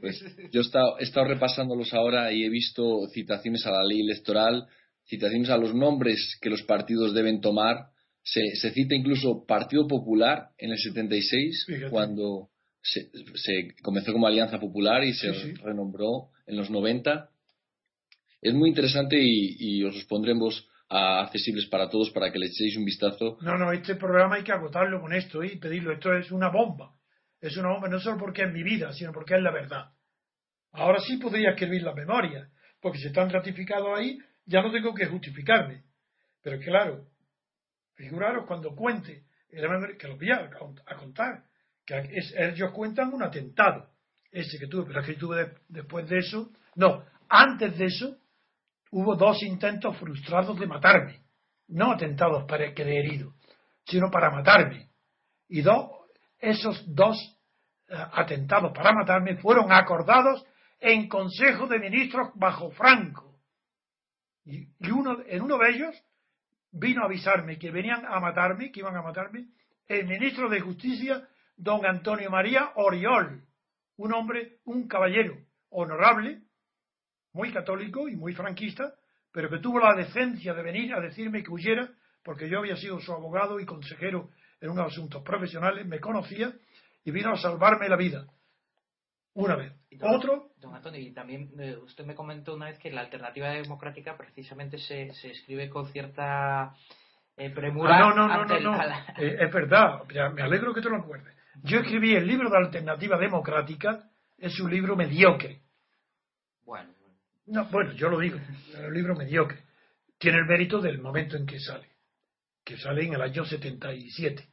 Pues yo he estado, he estado repasándolos ahora y he visto citaciones a la ley electoral, citaciones a los nombres que los partidos deben tomar se, se, cita incluso Partido Popular en el 76, cuando se, se, comenzó como Alianza Popular y se renombró en los 90. Es muy interesante y, y os los pondremos accesibles para todos para que le echéis un vistazo. No, no, este programa hay que agotarlo con esto y pedirlo. Esto es una bomba. Es una bomba no solo porque es mi vida, sino porque es la verdad. Ahora sí podría escribir la memoria, porque si están ratificados ahí, ya no tengo que justificarme. Pero claro, Figuraros cuando cuente, que lo voy a, contar, que ellos cuentan un atentado, ese que tuve, pero es que tuve después de eso, no, antes de eso, hubo dos intentos frustrados de matarme, no atentados para que he herido, sino para matarme. Y dos, esos dos eh, atentados para matarme fueron acordados en Consejo de Ministros bajo Franco. Y, uno, en uno de ellos vino a avisarme que venían a matarme, que iban a matarme, el ministro de Justicia, don Antonio María Oriol, un hombre, un caballero honorable, muy católico y muy franquista, pero que tuvo la decencia de venir a decirme que huyera, porque yo había sido su abogado y consejero en unos asuntos profesionales, me conocía y vino a salvarme la vida. Una vez. Otro. Don Antonio, y también eh, usted me comentó una vez que la alternativa democrática precisamente se, se escribe con cierta eh, premura. Ah, no, no, no, no, no. Eh, es verdad, me alegro que te lo acuerdes. Yo escribí el libro de alternativa democrática, es un libro mediocre. No, bueno, yo lo digo, es un libro mediocre. Tiene el mérito del momento en que sale, que sale en el año 77,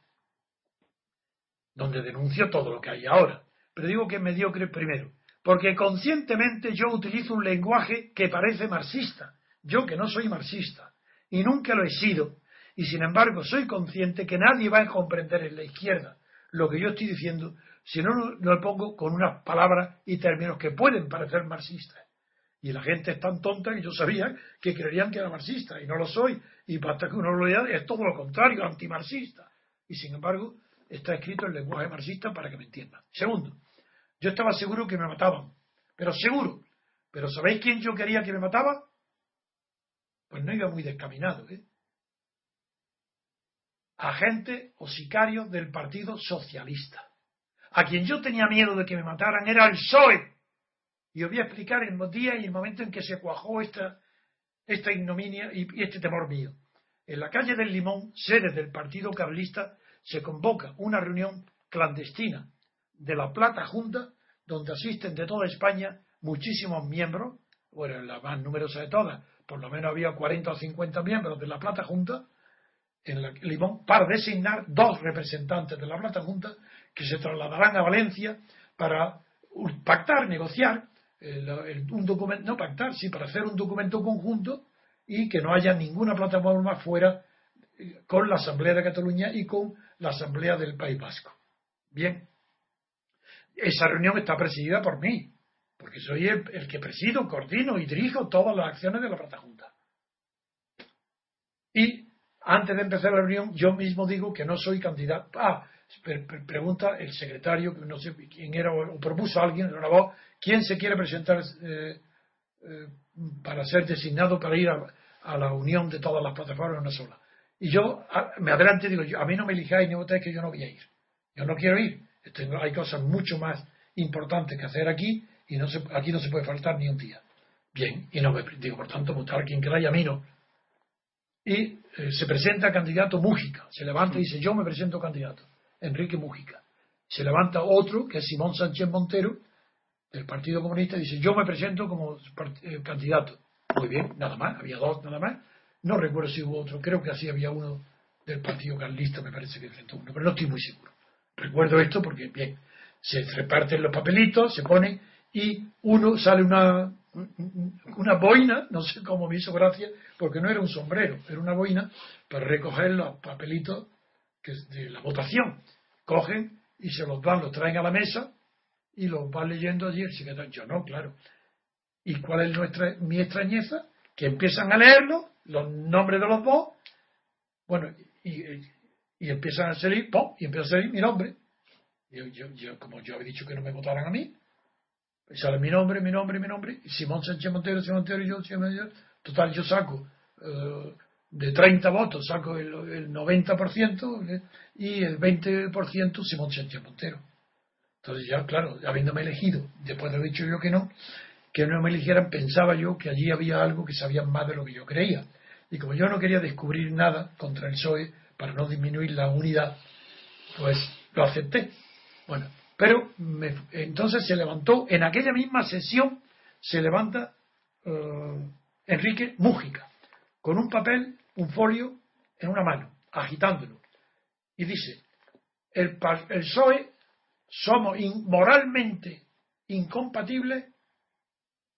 donde denuncio todo lo que hay ahora pero digo que es mediocre primero, porque conscientemente yo utilizo un lenguaje que parece marxista, yo que no soy marxista, y nunca lo he sido, y sin embargo soy consciente que nadie va a comprender en la izquierda lo que yo estoy diciendo si no lo pongo con unas palabras y términos que pueden parecer marxistas. Y la gente es tan tonta que yo sabía que creerían que era marxista, y no lo soy, y basta que uno lo lea, es todo lo contrario, antimarxista. Y sin embargo, está escrito en lenguaje marxista para que me entiendan. Segundo, yo estaba seguro que me mataban, pero seguro. Pero ¿sabéis quién yo quería que me mataba? Pues no iba muy descaminado, ¿eh? Agente o sicario del Partido Socialista. A quien yo tenía miedo de que me mataran era el PSOE. Y os voy a explicar el día y el momento en que se cuajó esta, esta ignominia y este temor mío. En la calle del Limón, sede del Partido Carlista, se convoca una reunión clandestina de la Plata Junta, donde asisten de toda España muchísimos miembros, bueno, la más numerosa de todas, por lo menos había 40 o 50 miembros de la Plata Junta, en la, Limón, para designar dos representantes de la Plata Junta que se trasladarán a Valencia para pactar, negociar, un documento, no pactar, sí, para hacer un documento conjunto y que no haya ninguna plataforma fuera con la Asamblea de Cataluña y con la Asamblea del País Vasco. Bien, esa reunión está presidida por mí, porque soy el, que presido, coordino y dirijo todas las acciones de la Plata Junta. Y antes de empezar la reunión, yo mismo digo que no soy candidato. Ah, pregunta el secretario, que no sé quién era, o propuso a alguien, voz, ¿quién se quiere presentar eh, eh, para ser designado para ir a, a, la unión de todas las plataformas en una sola? Y yo me adelante digo, a mí no me elijáis ni votáis que yo no voy a ir. Yo no quiero ir. hay cosas mucho más importantes que hacer aquí y no se, aquí no se puede faltar ni un día. Bien, y no me digo, por tanto, votar quien y a mí no. Y eh, se presenta candidato Mújica, se levanta y dice, yo me presento candidato, Enrique Mújica. Se levanta otro, que es Simón Sánchez Montero, del Partido Comunista, y dice, yo me presento como eh, candidato. Muy bien, nada más, había dos nada más. No recuerdo si hubo otro, creo que así había uno del Partido Carlista, me parece que presentó uno, pero no estoy muy seguro. Recuerdo esto porque, bien, se reparten los papelitos, se pone y uno sale una, una boina, no sé cómo me hizo gracia, porque no era un sombrero, era una boina para recoger los papelitos que de la votación. Cogen y se los van, los traen a la mesa y los van leyendo allí el secretario. Yo no, claro. ¿Y cuál es nuestra, mi extrañeza? Que empiezan a leerlo, los nombres de los dos, bueno, y, y empiezan a salir, ¡pum! y empieza a salir mi nombre. Yo, yo, yo, como yo había dicho que no me votaran a mí, sale mi nombre, mi nombre, mi nombre, Simón Sánchez Montero, Simón Montero y yo, Simón total, yo saco eh, de 30 votos, saco el, el 90% eh, y el 20% Simón Sánchez Montero. Entonces ya, claro, habiéndome elegido, después de haber dicho yo que no, que no me eligieran, pensaba yo que allí había algo que sabían más de lo que yo creía. Y como yo no quería descubrir nada contra el PSOE para no disminuir la unidad, pues lo acepté. Bueno, pero entonces se levantó, en aquella misma sesión, se levanta eh, Enrique Mújica, con un papel, un folio en una mano, agitándolo. Y dice, el, el PSOE somos moralmente incompatibles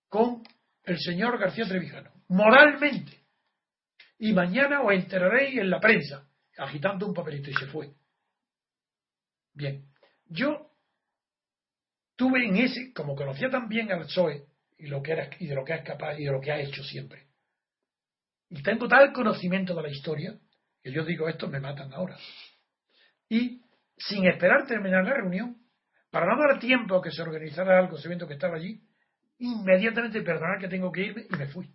con el señor García Trevijano. Moralmente. Y mañana os enteraréis en la prensa, agitando un papelito, y se fue. Bien. Yo tuve en ese, como conocía también al PSOE y, lo que era, y de lo que es capaz y de lo que ha hecho siempre, y tengo tal conocimiento de la historia, que yo digo esto me matan ahora. Y sin esperar terminar la reunión, para no dar tiempo a que se organizara algo, viendo que estaba allí, inmediatamente perdonar que tengo que irme y me fui.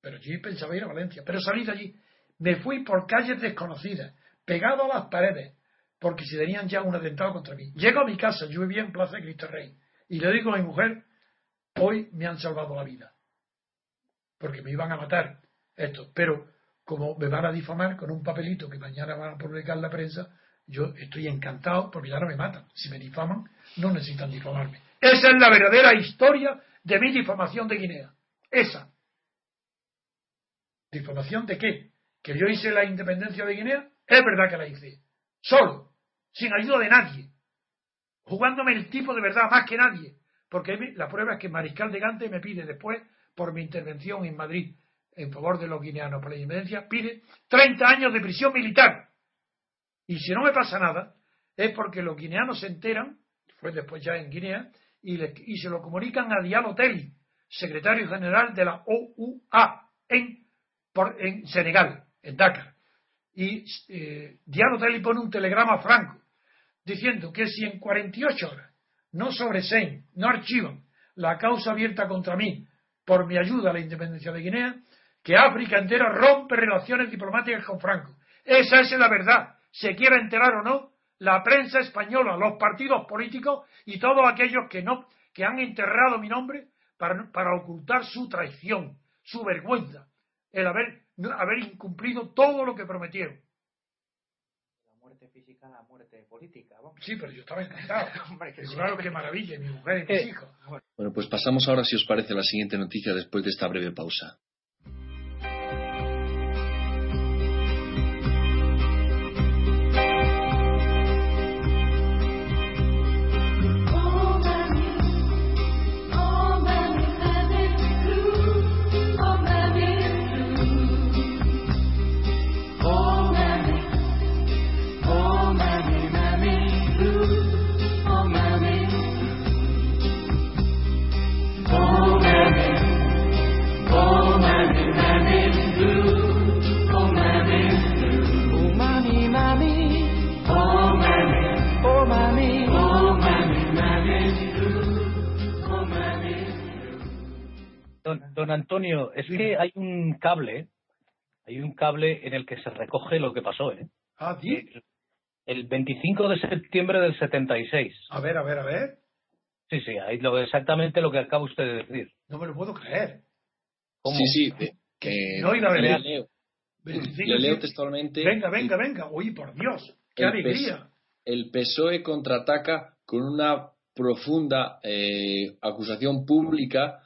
Pero yo pensaba ir a Valencia, pero salí de allí. Me fui por calles desconocidas, pegado a las paredes, porque si tenían ya un atentado contra mí. Llego a mi casa, yo vivía en Plaza de Cristo Rey, y le digo a mi mujer, hoy me han salvado la vida, porque me iban a matar esto, pero como me van a difamar con un papelito que mañana van a publicar la prensa, yo estoy encantado porque ya no me matan. Si me difaman, no necesitan difamarme. Esa es la verdadera historia de mi difamación de Guinea. Esa. ¿Difamación de qué? ¿Que yo hice la independencia de Guinea? Es verdad que la hice. Solo sin ayuda de nadie, jugándome el tipo de verdad más que nadie, porque la prueba es que Mariscal de Gante me pide después, por mi intervención en Madrid en favor de los guineanos por la independencia, pide 30 años de prisión militar. Y si no me pasa nada, es porque los guineanos se enteran, fue después ya en Guinea, y, se lo comunican a Diallo Telly, secretario general de la OUA en, en Senegal, en Dakar. Y eh, Diallo Telly pone un telegrama a Franco diciendo que si en 48 horas no sobreseen, no archivan la causa abierta contra mí por mi ayuda a la independencia de Guinea, que África entera rompe relaciones diplomáticas con Franco. Esa es la verdad, se quiera enterar o no, la prensa española, los partidos políticos y todos aquellos que no, que han enterrado mi nombre para, para ocultar su traición, su vergüenza, el haber, haber incumplido todo lo que prometieron física la muerte política. Sí, pero yo estaba encantado. claro, qué maravilla, mi mujer y mis eh, hijos. Bueno, pues pasamos ahora, si os parece, a la siguiente noticia después de esta breve pausa. Don Antonio, es que hay un cable Hay un cable en el que se recoge lo que pasó, ¿eh? Ah, ¿sí? El 25 de septiembre del 76. A ver, a ver, a ver. Sí, sí, ahí lo, exactamente lo que acaba usted de decir. No me lo puedo creer. Sí, sí. que no iba a le leo, le leo textualmente. Venga, venga, venga. Uy, por Dios. ¡Qué alegría! el PSOE contraataca con una profunda eh, acusación pública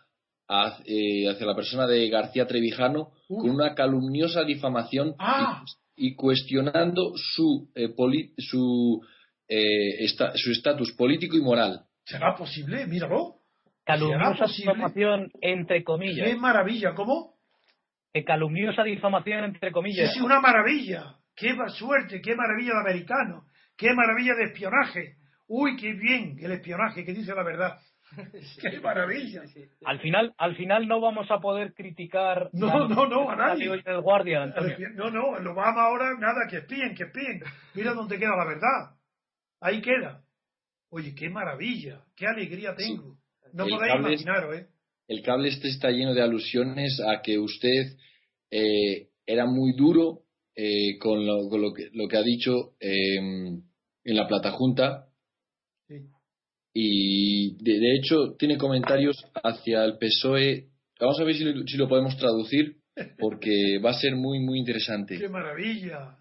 eh, hacia, la persona de García Trevijano con una calumniosa difamación ah. y, cuestionando su eh, su su estatus político y moral. ¿Será posible? Míralo. Calumniosa difamación entre comillas. ¡Qué maravilla! ¿Cómo? calumniosa difamación entre comillas. Sí, sí, una maravilla. ¡Qué suerte! ¡Qué maravilla de americano! ¡Qué maravilla de espionaje! ¡Uy, qué bien el espionaje que dice la verdad! ¡Qué maravilla! Al final, al final no vamos a poder criticar. No, no, no, a nadie. El guardia, no, no, lo vamos ahora, nada, que espíen, que espíen. Mira dónde queda la verdad. Ahí queda. Oye, qué maravilla, qué alegría tengo. No podéis imaginaros, ¿eh? El cable este está lleno de alusiones a que usted eh, era muy duro eh, con, lo, que, lo, que, ha dicho em, en la plata junta y de, hecho tiene comentarios hacia el PSOE. Vamos a ver si lo, si lo podemos traducir porque va a ser muy muy interesante. ¡Qué maravilla!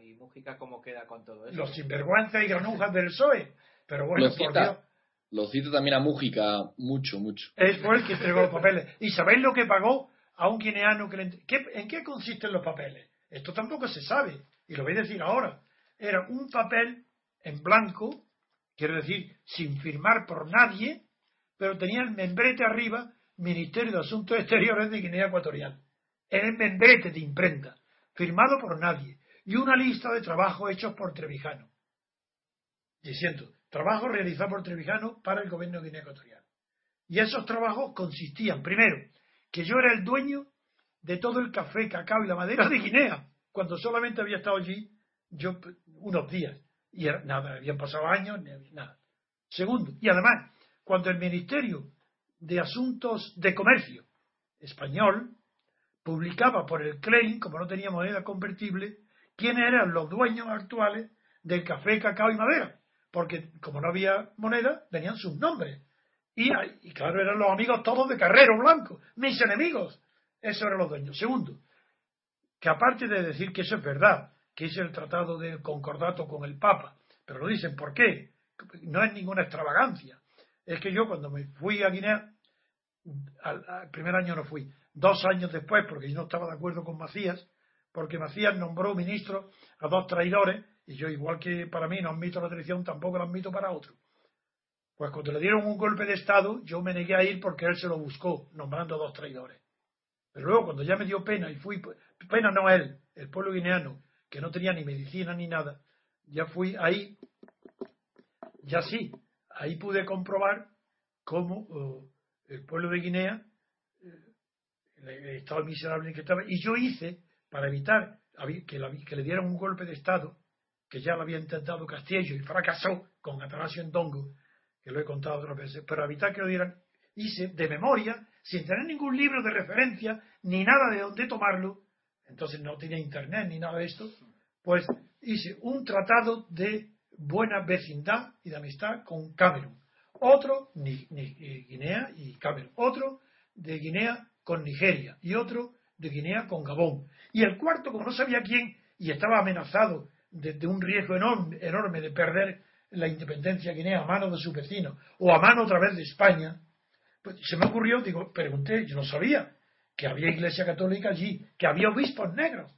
¿Y Mújica cómo queda con todo eso? Los sinvergüenza y granujas del PSOE. Pero bueno, lo cita, Lo cito también a Mújica mucho, mucho. Es fue el que entregó los papeles. ¿Y sabéis lo que pagó a un guineano que le... ¿En qué consisten los papeles? Esto tampoco se sabe, y lo voy a decir ahora. Era un papel en blanco, quiero decir, sin firmar por nadie, pero tenía el membrete arriba, Ministerio de Asuntos Exteriores de Guinea Ecuatorial. Era el membrete de imprenta, firmado por nadie, y una lista de trabajos hechos por Trevijano. Diciendo, trabajo realizado por Trevijano para el gobierno de Guinea Ecuatorial. Y esos trabajos consistían, primero, que yo era el dueño de todo el café, cacao y la madera de Guinea, cuando solamente había estado allí yo unos días. Y nada, habían pasado años, nada. Segundo, y además, cuando el Ministerio de Asuntos de Comercio español publicaba por el claim, como no tenía moneda convertible, quiénes eran los dueños actuales del café, cacao y madera. Porque como no había moneda, tenían sus nombres. Y, y claro, eran los amigos todos de Carrero Blanco, mis enemigos. Eso eran los dueños. Segundo, que aparte de decir que eso es verdad, que es el tratado de concordato con el Papa, pero lo dicen, ¿por qué? No es ninguna extravagancia. Es que yo cuando me fui a Guinea, al, primer año no fui, dos años después, porque yo no estaba de acuerdo con Macías, porque Macías nombró ministro a dos traidores, y yo, igual que para mí no admito la traición, tampoco la admito para otro. Pues cuando le dieron un golpe de Estado, yo me negué a ir porque él se lo buscó, nombrando a dos traidores. Pero luego, cuando ya me dio pena y fui, pena no él, el pueblo guineano, que no tenía ni medicina ni nada, ya fui ahí, ya sí, ahí pude comprobar cómo oh, el pueblo de Guinea, eh, el estado miserable en que estaba, y yo hice, para evitar que, que le dieran un golpe de Estado, que ya lo había intentado Castillo y fracasó con Atanasio Ndongo, que lo he contado otras veces, para evitar que lo dieran, hice de memoria sin tener ningún libro de referencia ni nada de dónde tomarlo, entonces no tenía internet ni nada de esto, pues hice un tratado de buena vecindad y de amistad con Camerún. Otro, ni, eh, Guinea y Camerún. Otro de Guinea con Nigeria y otro de Guinea con Gabón. Y el cuarto, como no sabía quién y estaba amenazado de, un riesgo enorme, enorme de perder la independencia de Guinea a mano de su vecino o a mano otra vez de España, pues se me ocurrió, digo, pregunté, yo no sabía que había iglesia católica allí, que había obispos negros,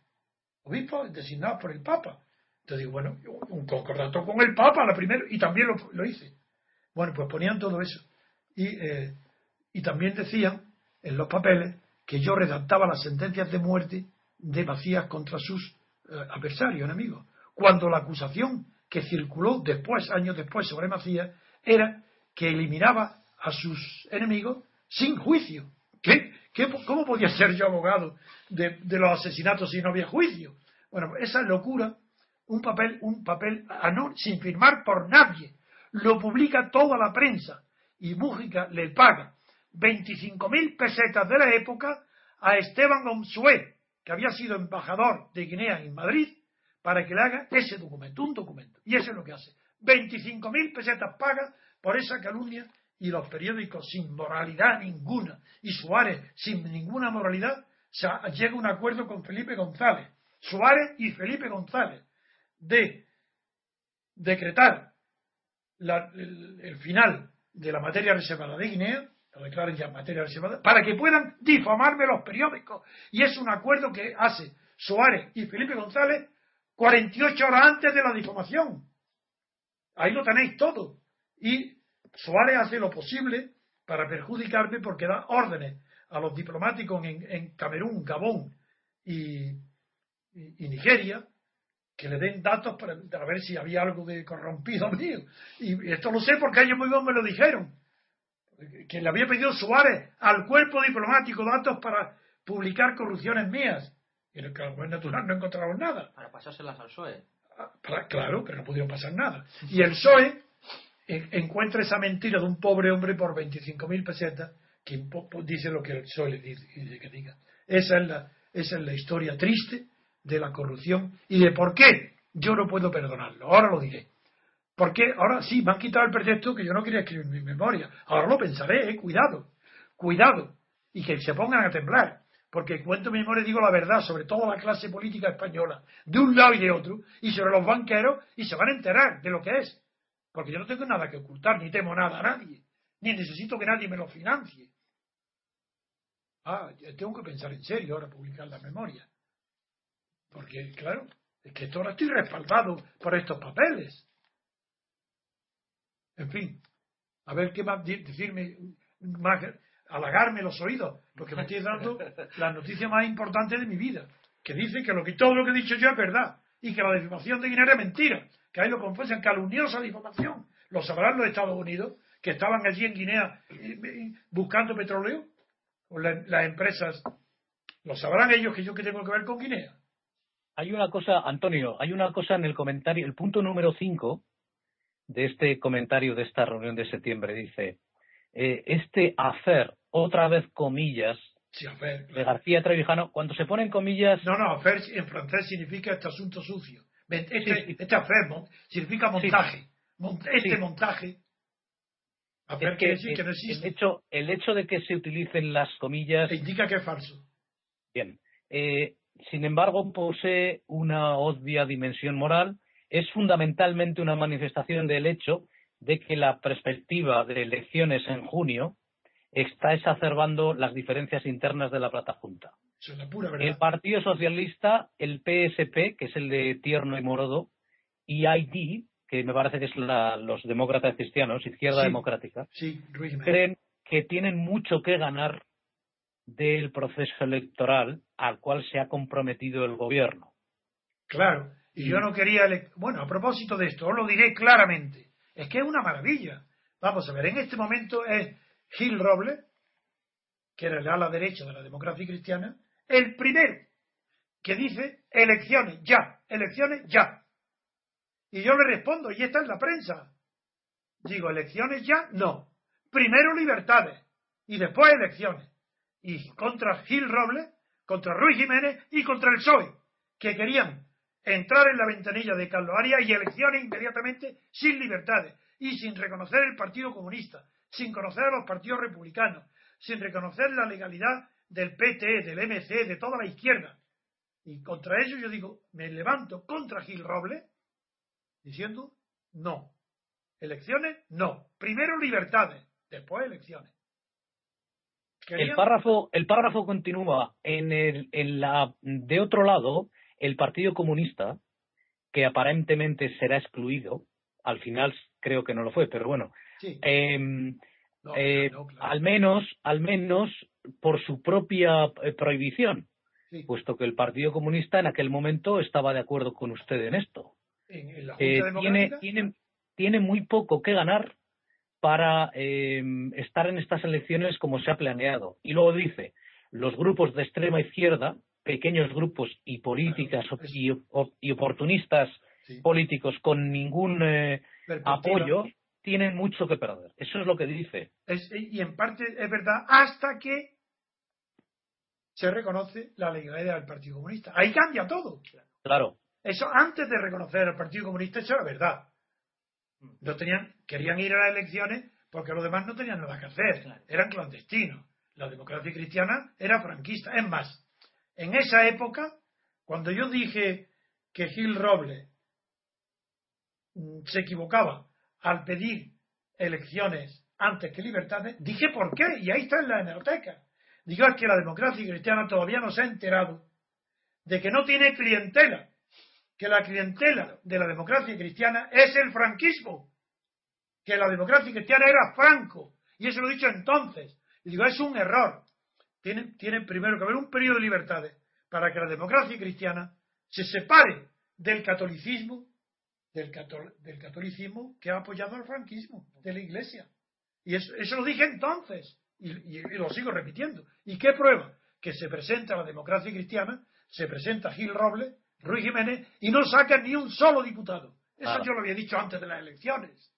obispos designados por el Papa. Entonces digo, bueno, un concordato con el Papa, la primera, y también lo, hice. Bueno, pues ponían todo eso. Y, eh, y también decían en los papeles que yo redactaba las sentencias de muerte de Macías contra sus eh, adversarios, enemigos. Cuando la acusación que circuló después, años después, sobre Macías, era que eliminaba a sus enemigos sin juicio. Cómo podía ser yo abogado de, los asesinatos si no había juicio? Bueno, esa locura, un papel, un papel sin firmar por nadie, lo publica toda la prensa y Mújica le paga 25.000 pesetas de la época a Esteban Onsué, que había sido embajador de Guinea en Madrid, para que le haga ese documento, un documento. Y eso es lo que hace. 25.000 pesetas pagas por esa calumnia y los periódicos sin moralidad ninguna y Suárez sin ninguna moralidad llega a un acuerdo con Felipe González. Suárez y Felipe González de decretar el, final de la materia reservada de Guinea, lo declaren ya materia reservada, para que puedan difamarme los periódicos. Y es un acuerdo que hace Suárez y Felipe González 48 horas antes de la difamación. Ahí lo tenéis todo. Y Suárez hace lo posible para perjudicarme porque da órdenes a los diplomáticos en, Camerún, Gabón y, Nigeria que le den datos para, ver si había algo de corrompido mío. Y esto lo sé porque ellos mismos me lo dijeron. Que le había pedido Suárez al cuerpo diplomático datos para publicar corrupciones mías. Y en el campo natural no encontraron nada. Para pasárselas al PSOE. Ah, claro, pero no pudieron pasar nada. Y el PSOE encuentra esa mentira de un pobre hombre por 25.000 pesetas que dice lo que el PSOE le dice que diga. Esa es, la, esa es la historia triste de la corrupción y de por qué yo no puedo perdonarlo. Ahora lo diré. Porque ahora sí, me han quitado el pretexto que yo no quería escribir mi memoria. Ahora lo pensaré, eh, cuidado, cuidado. Y que se pongan a temblar. Porque cuento mi memoria digo la verdad sobre toda la clase política española, de un lado y de otro, y sobre los banqueros, y se van a enterar de lo que es. Porque yo no tengo nada que ocultar, ni temo nada a nadie, ni necesito que nadie me lo financie. Ah, tengo que pensar en serio ahora publicar la memoria. Porque, claro, es que ahora estoy respaldado por estos papeles. En fin, a ver qué más decirme, más, halagarme los oídos, porque me estoy dando la noticia más importante de mi vida, que dice que, lo que todo lo que he dicho yo es verdad y que la difamación de Guinea es mentira que ahí lo confiesan, calumniosa difamación. Lo sabrán los Estados Unidos, que estaban allí en Guinea buscando petróleo, o las empresas, lo sabrán ellos que yo que tengo que ver con Guinea. Hay una cosa, Antonio, hay una cosa en el comentario, el punto número 5 de este comentario de esta reunión de septiembre dice, eh, este hacer, otra vez comillas, de García Trevijano, cuando se ponen comillas... No, no, hacer en francés significa este asunto sucio. Este, este afermo significa montaje. este montaje. que, El hecho, el hecho de que se utilicen las comillas. indica que es falso. Bien. Eh, sin embargo, posee una obvia dimensión moral. Es fundamentalmente una manifestación del hecho de que la perspectiva de elecciones en junio está exacerbando las diferencias internas de la plata junta. El Partido Socialista, el PSP, que es el de Tierno y Morodo, y ID, que me parece que es los demócratas cristianos, Izquierda Democrática, creen que tienen mucho que ganar del proceso electoral al cual se ha comprometido el gobierno. Claro, y yo no quería. Bueno, a propósito de esto, os lo diré claramente. Es que es una maravilla. Vamos a ver, en este momento es Gil Robles, que era el ala derecha de la democracia cristiana, el primero que dice elecciones ya, elecciones ya. Y yo le respondo, y está en la prensa. Digo, elecciones ya, no. Primero libertades y después elecciones. Y contra Gil Robles, contra Ruiz Jiménez y contra el PSOE, que querían entrar en la ventanilla de Carlos Arias y elecciones inmediatamente sin libertades y sin reconocer el Partido Comunista, sin conocer a los partidos republicanos, sin reconocer la legalidad del PT, del MC, de toda la izquierda. Y contra ello yo digo, me levanto contra Gil Robles diciendo no. Elecciones, no. Primero libertades, después elecciones. El párrafo, el párrafo continúa en, el, en la de otro lado el Partido Comunista que aparentemente será excluido al final creo que no lo fue pero bueno em, eh, al menos al menos por su propia eh, prohibición, puesto que el Partido Comunista en aquel momento estaba de acuerdo con usted en esto. Eh, tiene, tiene, tiene, muy poco que ganar para eh, estar en estas elecciones como se ha planeado. Y luego dice, los grupos de extrema izquierda, pequeños grupos y políticas y, oportunistas políticos con ningún apoyo, tienen mucho que perder. Eso es lo que dice. y en parte es verdad, hasta que se reconoce la legalidad del Partido Comunista. Ahí cambia todo. Claro. Eso antes de reconocer al Partido Comunista, eso era verdad. No tenían, querían ir a las elecciones porque los demás no tenían nada que hacer. Eran clandestinos. La democracia cristiana era franquista. Es más, en esa época, cuando yo dije que Gil Robles mm, se equivocaba al pedir elecciones antes que libertades, dije por qué, y ahí está en la hemeroteca. Digo, es que la democracia cristiana todavía no se ha enterado de que no tiene clientela, que la clientela de la democracia cristiana es el franquismo, que la democracia cristiana era Franco, y eso lo he dicho entonces. Y digo, es un error. Tiene, tiene primero que haber un periodo de libertades para que la democracia cristiana se separe del catolicismo, del, del catolicismo que ha apoyado al franquismo, de la Iglesia. Y eso, eso lo dije entonces, y, lo sigo repitiendo. ¿Y qué prueba? Que se presenta la democracia cristiana, se presenta Gil Robles, Ruiz Jiménez, y no saca ni un solo diputado. Eso yo lo había dicho antes de las elecciones.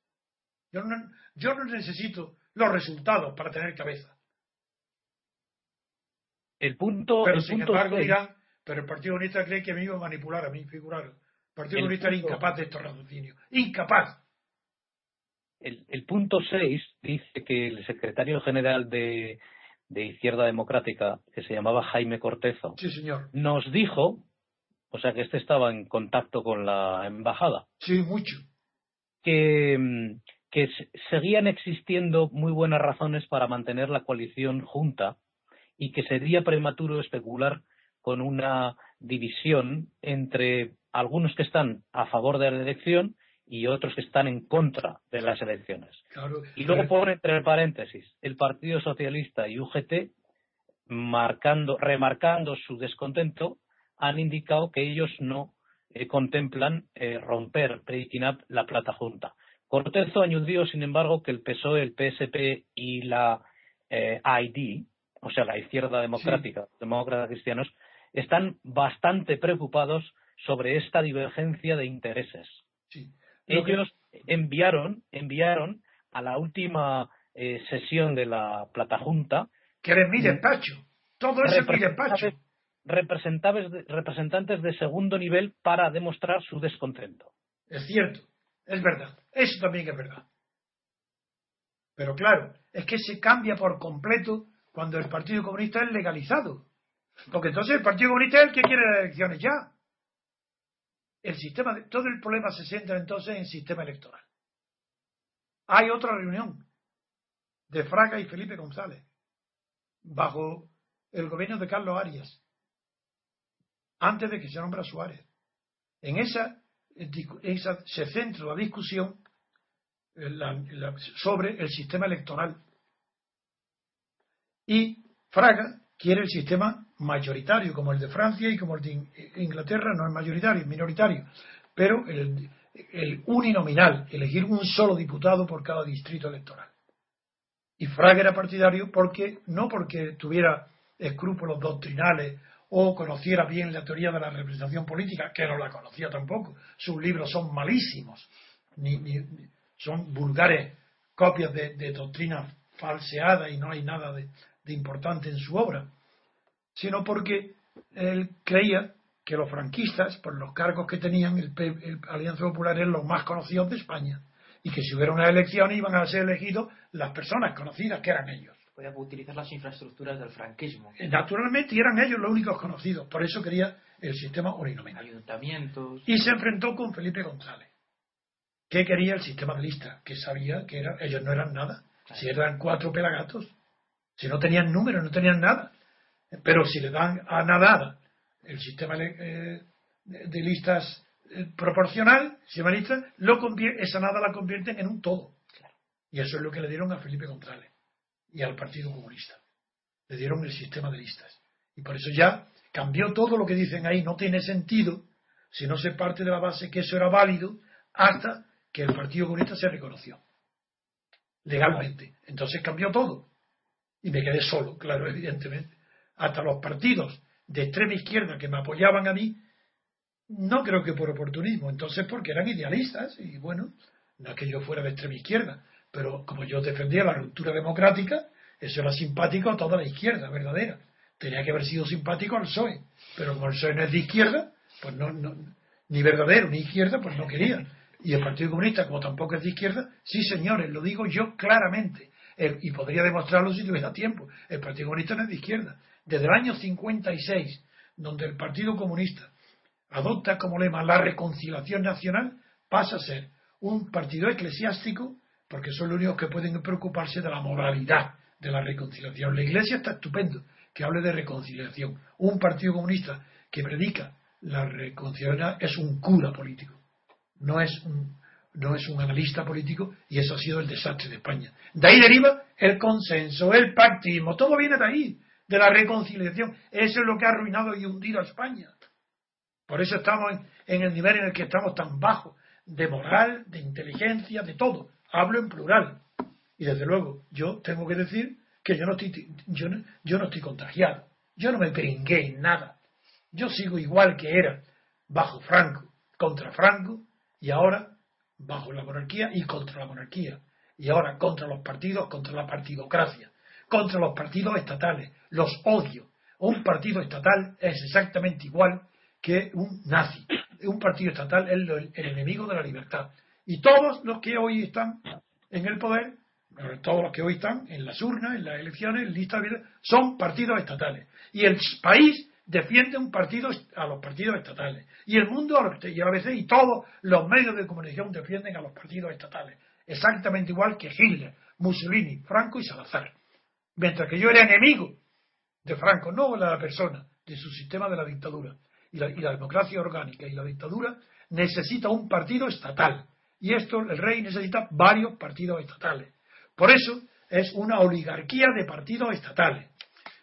Yo no, yo no necesito los resultados para tener cabeza. El punto. Pero sin embargo dirán, pero el Partido Comunista cree que me iba a manipular a mí, figurar. Partido Comunista era incapaz de estos raciocinios. Incapaz. El, punto 6 dice que el secretario general de, Izquierda Democrática, que se llamaba Jaime Cortezo, sí, señor. nos dijo, o sea que este estaba en contacto con la embajada. Sí, mucho. Que, que seguían existiendo muy buenas razones para mantener la coalición junta y que sería prematuro especular con una división entre algunos que están a favor de la elección y otros que están en contra de las elecciones. y luego pone entre paréntesis el Partido Socialista y UGT marcando, remarcando su descontento, han indicado que ellos no eh, contemplan eh, romper, breaking up, la plata junta. Cortezo añadió, sin embargo, que el PSOE, el PSP y la eh, ID, o sea, la izquierda democrática, demócratas cristianos, están bastante preocupados sobre esta divergencia de intereses. Ellos enviaron, enviaron a la última eh, sesión de la Plata Junta. Que era mi despacho. Todo eso mi despacho. Representantes, representantes de segundo nivel para demostrar su descontento. Es cierto, es verdad. Eso también es verdad. Pero claro, es que se cambia por completo cuando el Partido Comunista es legalizado. Porque entonces el Partido Comunista es el que quiere las elecciones ya el sistema, todo el problema se centra entonces en el sistema electoral. Hay otra reunión de Fraga y Felipe González bajo el gobierno de Carlos Arias antes de que se nombra Suárez. En esa, esa se centra la discusión eh, sobre el sistema electoral. Y Fraga quiere el sistema mayoritario, como el de Francia y como el de Inglaterra, no es mayoritario, es minoritario, pero el, uninominal, elegir un solo diputado por cada distrito electoral. Y Fraga era partidario porque, no porque tuviera escrúpulos doctrinales o conociera bien la teoría de la representación política, que no la conocía tampoco. Sus libros son malísimos, ni, son vulgares copias de, de doctrinas falseadas y no hay nada de importante en su obra, sino porque él creía que los franquistas, por los cargos que tenían, el, Alianza Popular eran los más conocidos de España, y que si hubiera una elección iban a ser elegidos las personas conocidas, que eran ellos. Podían utilizar las infraestructuras del franquismo. Eh, naturalmente, y eran ellos los únicos conocidos, por eso quería el sistema uninominal. Ayuntamientos. Y se enfrentó con Felipe González, que quería el sistema de lista, que sabía que era, ellos no eran nada, si eran cuatro pelagatos si no tenían números, no tenían nada. Pero si le dan a nadar el sistema eh, de listas eh, proporcional, de lo esa nada la convierten en un todo. Y eso es lo que le dieron a Felipe González y al Partido Comunista. Le dieron el sistema de listas. Y por eso ya cambió todo lo que dicen ahí. No tiene sentido si no se parte de la base que eso era válido hasta que el Partido Comunista se reconoció legalmente. Entonces cambió todo y me quedé solo, claro, evidentemente. Hasta los partidos de extrema izquierda que me apoyaban a mí, no creo que por oportunismo, entonces porque eran idealistas y bueno, no es que yo fuera de extrema izquierda, pero como yo defendía la ruptura democrática, eso era simpático a toda la izquierda verdadera, tenía que haber sido simpático al PSOE, pero como el PSOE no es de izquierda, pues no, ni verdadero ni izquierda, pues no quería. Y el Partido Comunista, como tampoco es de izquierda, sí señores, lo digo yo claramente, y podría demostrarlo si tuviera tiempo, el Partido Comunista no es de izquierda. Desde el año 56, donde el Partido Comunista adopta como lema la reconciliación nacional, pasa a ser un partido eclesiástico, porque son los únicos que pueden preocuparse de la moralidad de la reconciliación. La Iglesia está estupendo que hable de reconciliación. Un partido comunista que predica la reconciliación es un cura político, no es un, no es un analista político y eso ha sido el desastre de España. De ahí deriva el consenso, el pactismo, todo viene de ahí, de la reconciliación. Eso es lo que ha arruinado y hundido a España. Por eso estamos en, el nivel en el que estamos tan bajo, de moral, de inteligencia, de todo. Hablo en plural. Y desde luego, yo tengo que decir que yo no estoy, yo yo no estoy contagiado. Yo no me pringué en nada. Yo sigo igual que era bajo Franco, contra Franco, y ahora bajo la monarquía y contra la monarquía. Y ahora contra los partidos, contra la partidocracia, contra los partidos estatales. Los odio. Un partido estatal es exactamente igual que un nazi. Un partido estatal es el, enemigo de la libertad. Y todos los que hoy están en el poder, todos los que hoy están en las urnas, en las elecciones, en lista de son partidos estatales. Y el país defiende un partido a los partidos estatales. Y el mundo y a veces y todos los medios de comunicación defienden a los partidos estatales. Exactamente igual que Hitler, Mussolini, Franco y Salazar. Mientras que yo era enemigo de Franco, no de la persona, de su sistema de la dictadura y la, democracia orgánica y la dictadura necesita un partido estatal. Y esto, el rey necesita varios partidos estatales. Por eso es una oligarquía de partidos estatales.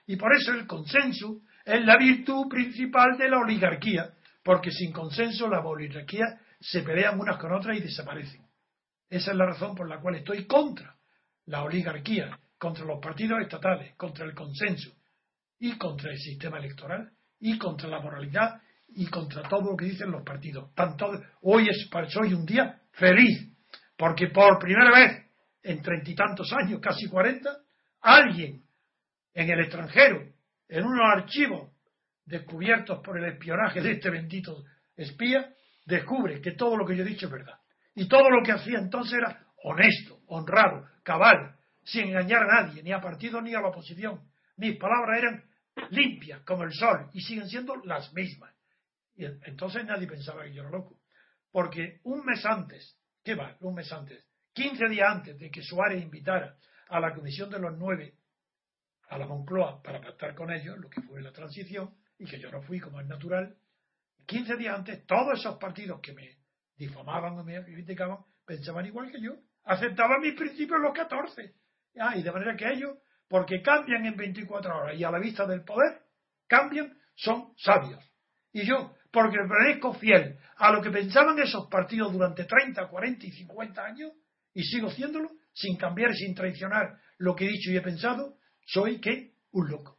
Y por eso el consenso es la virtud principal de la oligarquía, porque sin consenso las oligarquías se pelean unas con otras y desaparecen. Esa es la razón por la cual estoy contra la oligarquía, contra los partidos estatales, contra el consenso y contra el sistema electoral y contra la moralidad y contra todo lo que dicen los partidos. Tanto, hoy es hoy un día feliz, porque por primera vez en treinta y tantos años, casi cuarenta, alguien en el extranjero, en unos archivos descubiertos por el espionaje de este bendito espía, descubre que todo lo que yo he dicho es verdad. Y todo lo que hacía entonces era honesto, honrado, cabal, sin engañar a nadie, ni a partido ni a la oposición. Mis palabras eran limpias como el sol y siguen siendo las mismas. Y entonces nadie pensaba que yo era loco. Porque un mes antes, ¿qué va? Un mes antes, 15 días antes de que Suárez invitara a la Comisión de los Nueve a la Moncloa para pactar con ellos lo que fue la transición y que yo no fui como es natural, 15 días antes todos esos partidos que me difamaban o me criticaban pensaban igual que yo, aceptaban mis principios los 14. Ah, y de manera que ellos porque cambian en 24 horas y a la vista del poder, cambian, son sabios. Y yo, porque permanezco fiel a lo que pensaban esos partidos durante 30, 40 y 50 años, y sigo haciéndolo, sin cambiar, sin traicionar lo que he dicho y he pensado, soy que un loco.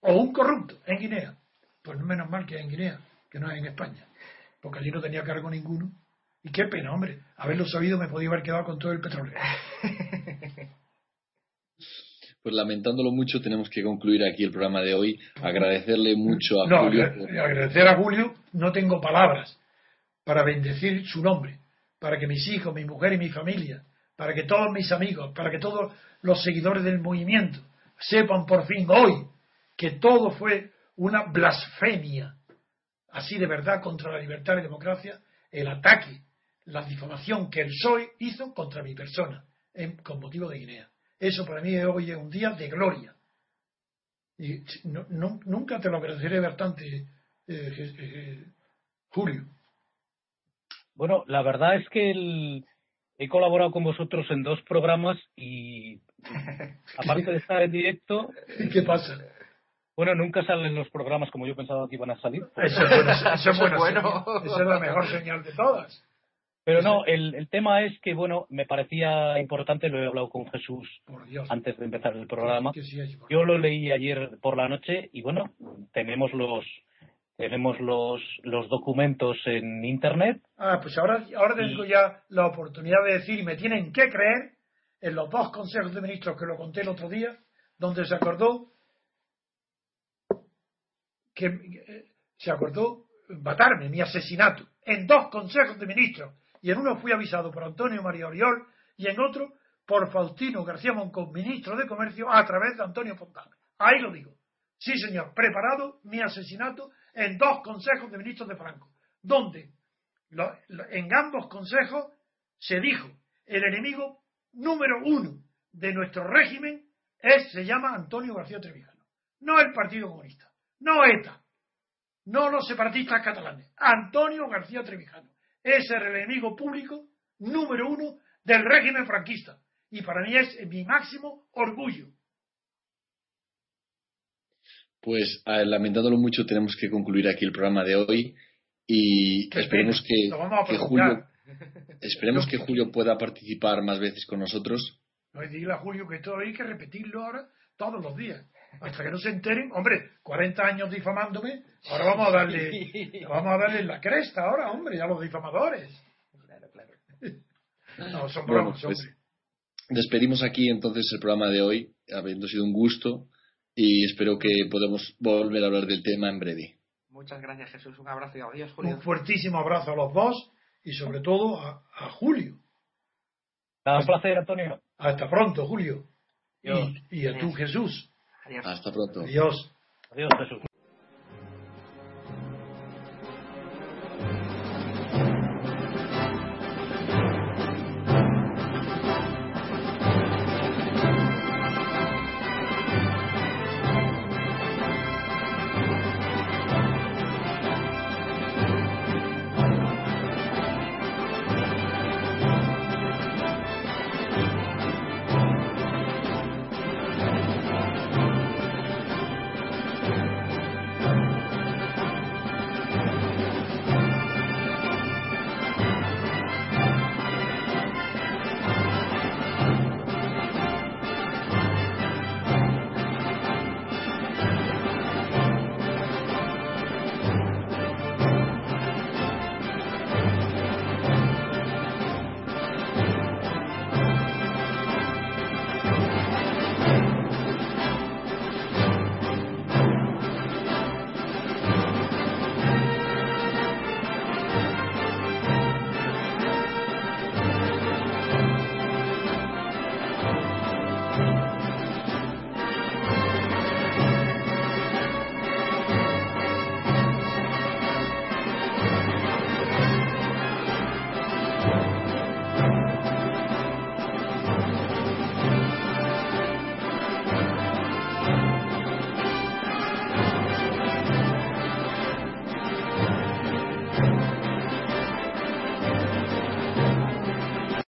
O un corrupto en Guinea. Pues menos mal que en Guinea, que no es en España. Porque allí no tenía cargo ninguno. Y qué pena, hombre. Haberlo sabido me podía haber quedado con todo el petróleo. pues lamentándolo mucho, tenemos que concluir aquí el programa de hoy. Agradecerle mucho a Julio. Agradecer a Julio, no tengo palabras para bendecir su nombre, para que mis hijos, mi mujer y mi familia, para que todos mis amigos, para que todos los seguidores del movimiento sepan por fin hoy que todo fue una blasfemia, así de verdad, contra la libertad y democracia, el ataque, la difamación que el PSOE hizo contra mi persona con motivo de Guinea. Eso para mí hoy es un día de gloria. Y nunca te lo agradeceré bastante, eh, eh, Julio. Bueno, la verdad es que he colaborado con vosotros en dos programas y aparte de estar en directo. ¿Qué pasa? Bueno, nunca salen los programas como yo pensaba que iban a salir. Eso eso es bueno. Esa es la mejor señal de todas. Pero no, el, el, tema es que, bueno, me parecía importante, lo he hablado con Jesús antes de empezar el programa. Yo lo leí ayer por la noche y, bueno, tenemos los tenemos los, los documentos en Internet. Ah, pues ahora, ahora tengo ya la oportunidad de decir, y me tienen que creer, en los dos consejos de ministros que lo conté el otro día, donde se acordó que eh, se acordó matarme, mi asesinato, en dos consejos de ministros. Y en uno fui avisado por Antonio María Oriol y en otro por Faustino García Moncón, ministro de Comercio, a través de Antonio Fontana. Ahí lo digo. Sí, señor, preparado mi asesinato en dos consejos de ministros de Franco, donde en ambos consejos se dijo el enemigo número uno de nuestro régimen es, se llama Antonio García Trevijano, no el Partido Comunista, no ETA, no los separatistas catalanes, Antonio García Trevijano. Es el enemigo público número uno del régimen franquista. Y para mí es mi máximo orgullo. Pues lamentándolo mucho, tenemos que concluir aquí el programa de hoy y esperemos que, Julio esperemos que Julio pueda participar más veces con nosotros. No, dile a Julio que esto hay que repetirlo ahora todos los días. Hasta que no se enteren, hombre, 40 años difamándome, ahora vamos a darle, vamos a darle la cresta ahora, hombre, a los difamadores. Claro, claro. No, son bromas, pues, despedimos aquí entonces el programa de hoy, habiendo sido un gusto y espero que podamos volver a hablar del tema en breve. Muchas gracias, Jesús. Un abrazo y adiós, Julio. Un fuertísimo abrazo a los dos y sobre todo a, Julio. un placer, Antonio. Hasta pronto, Julio. Y, y, a tú, Jesús. Hasta pronto. Adiós. Adiós, Jesús.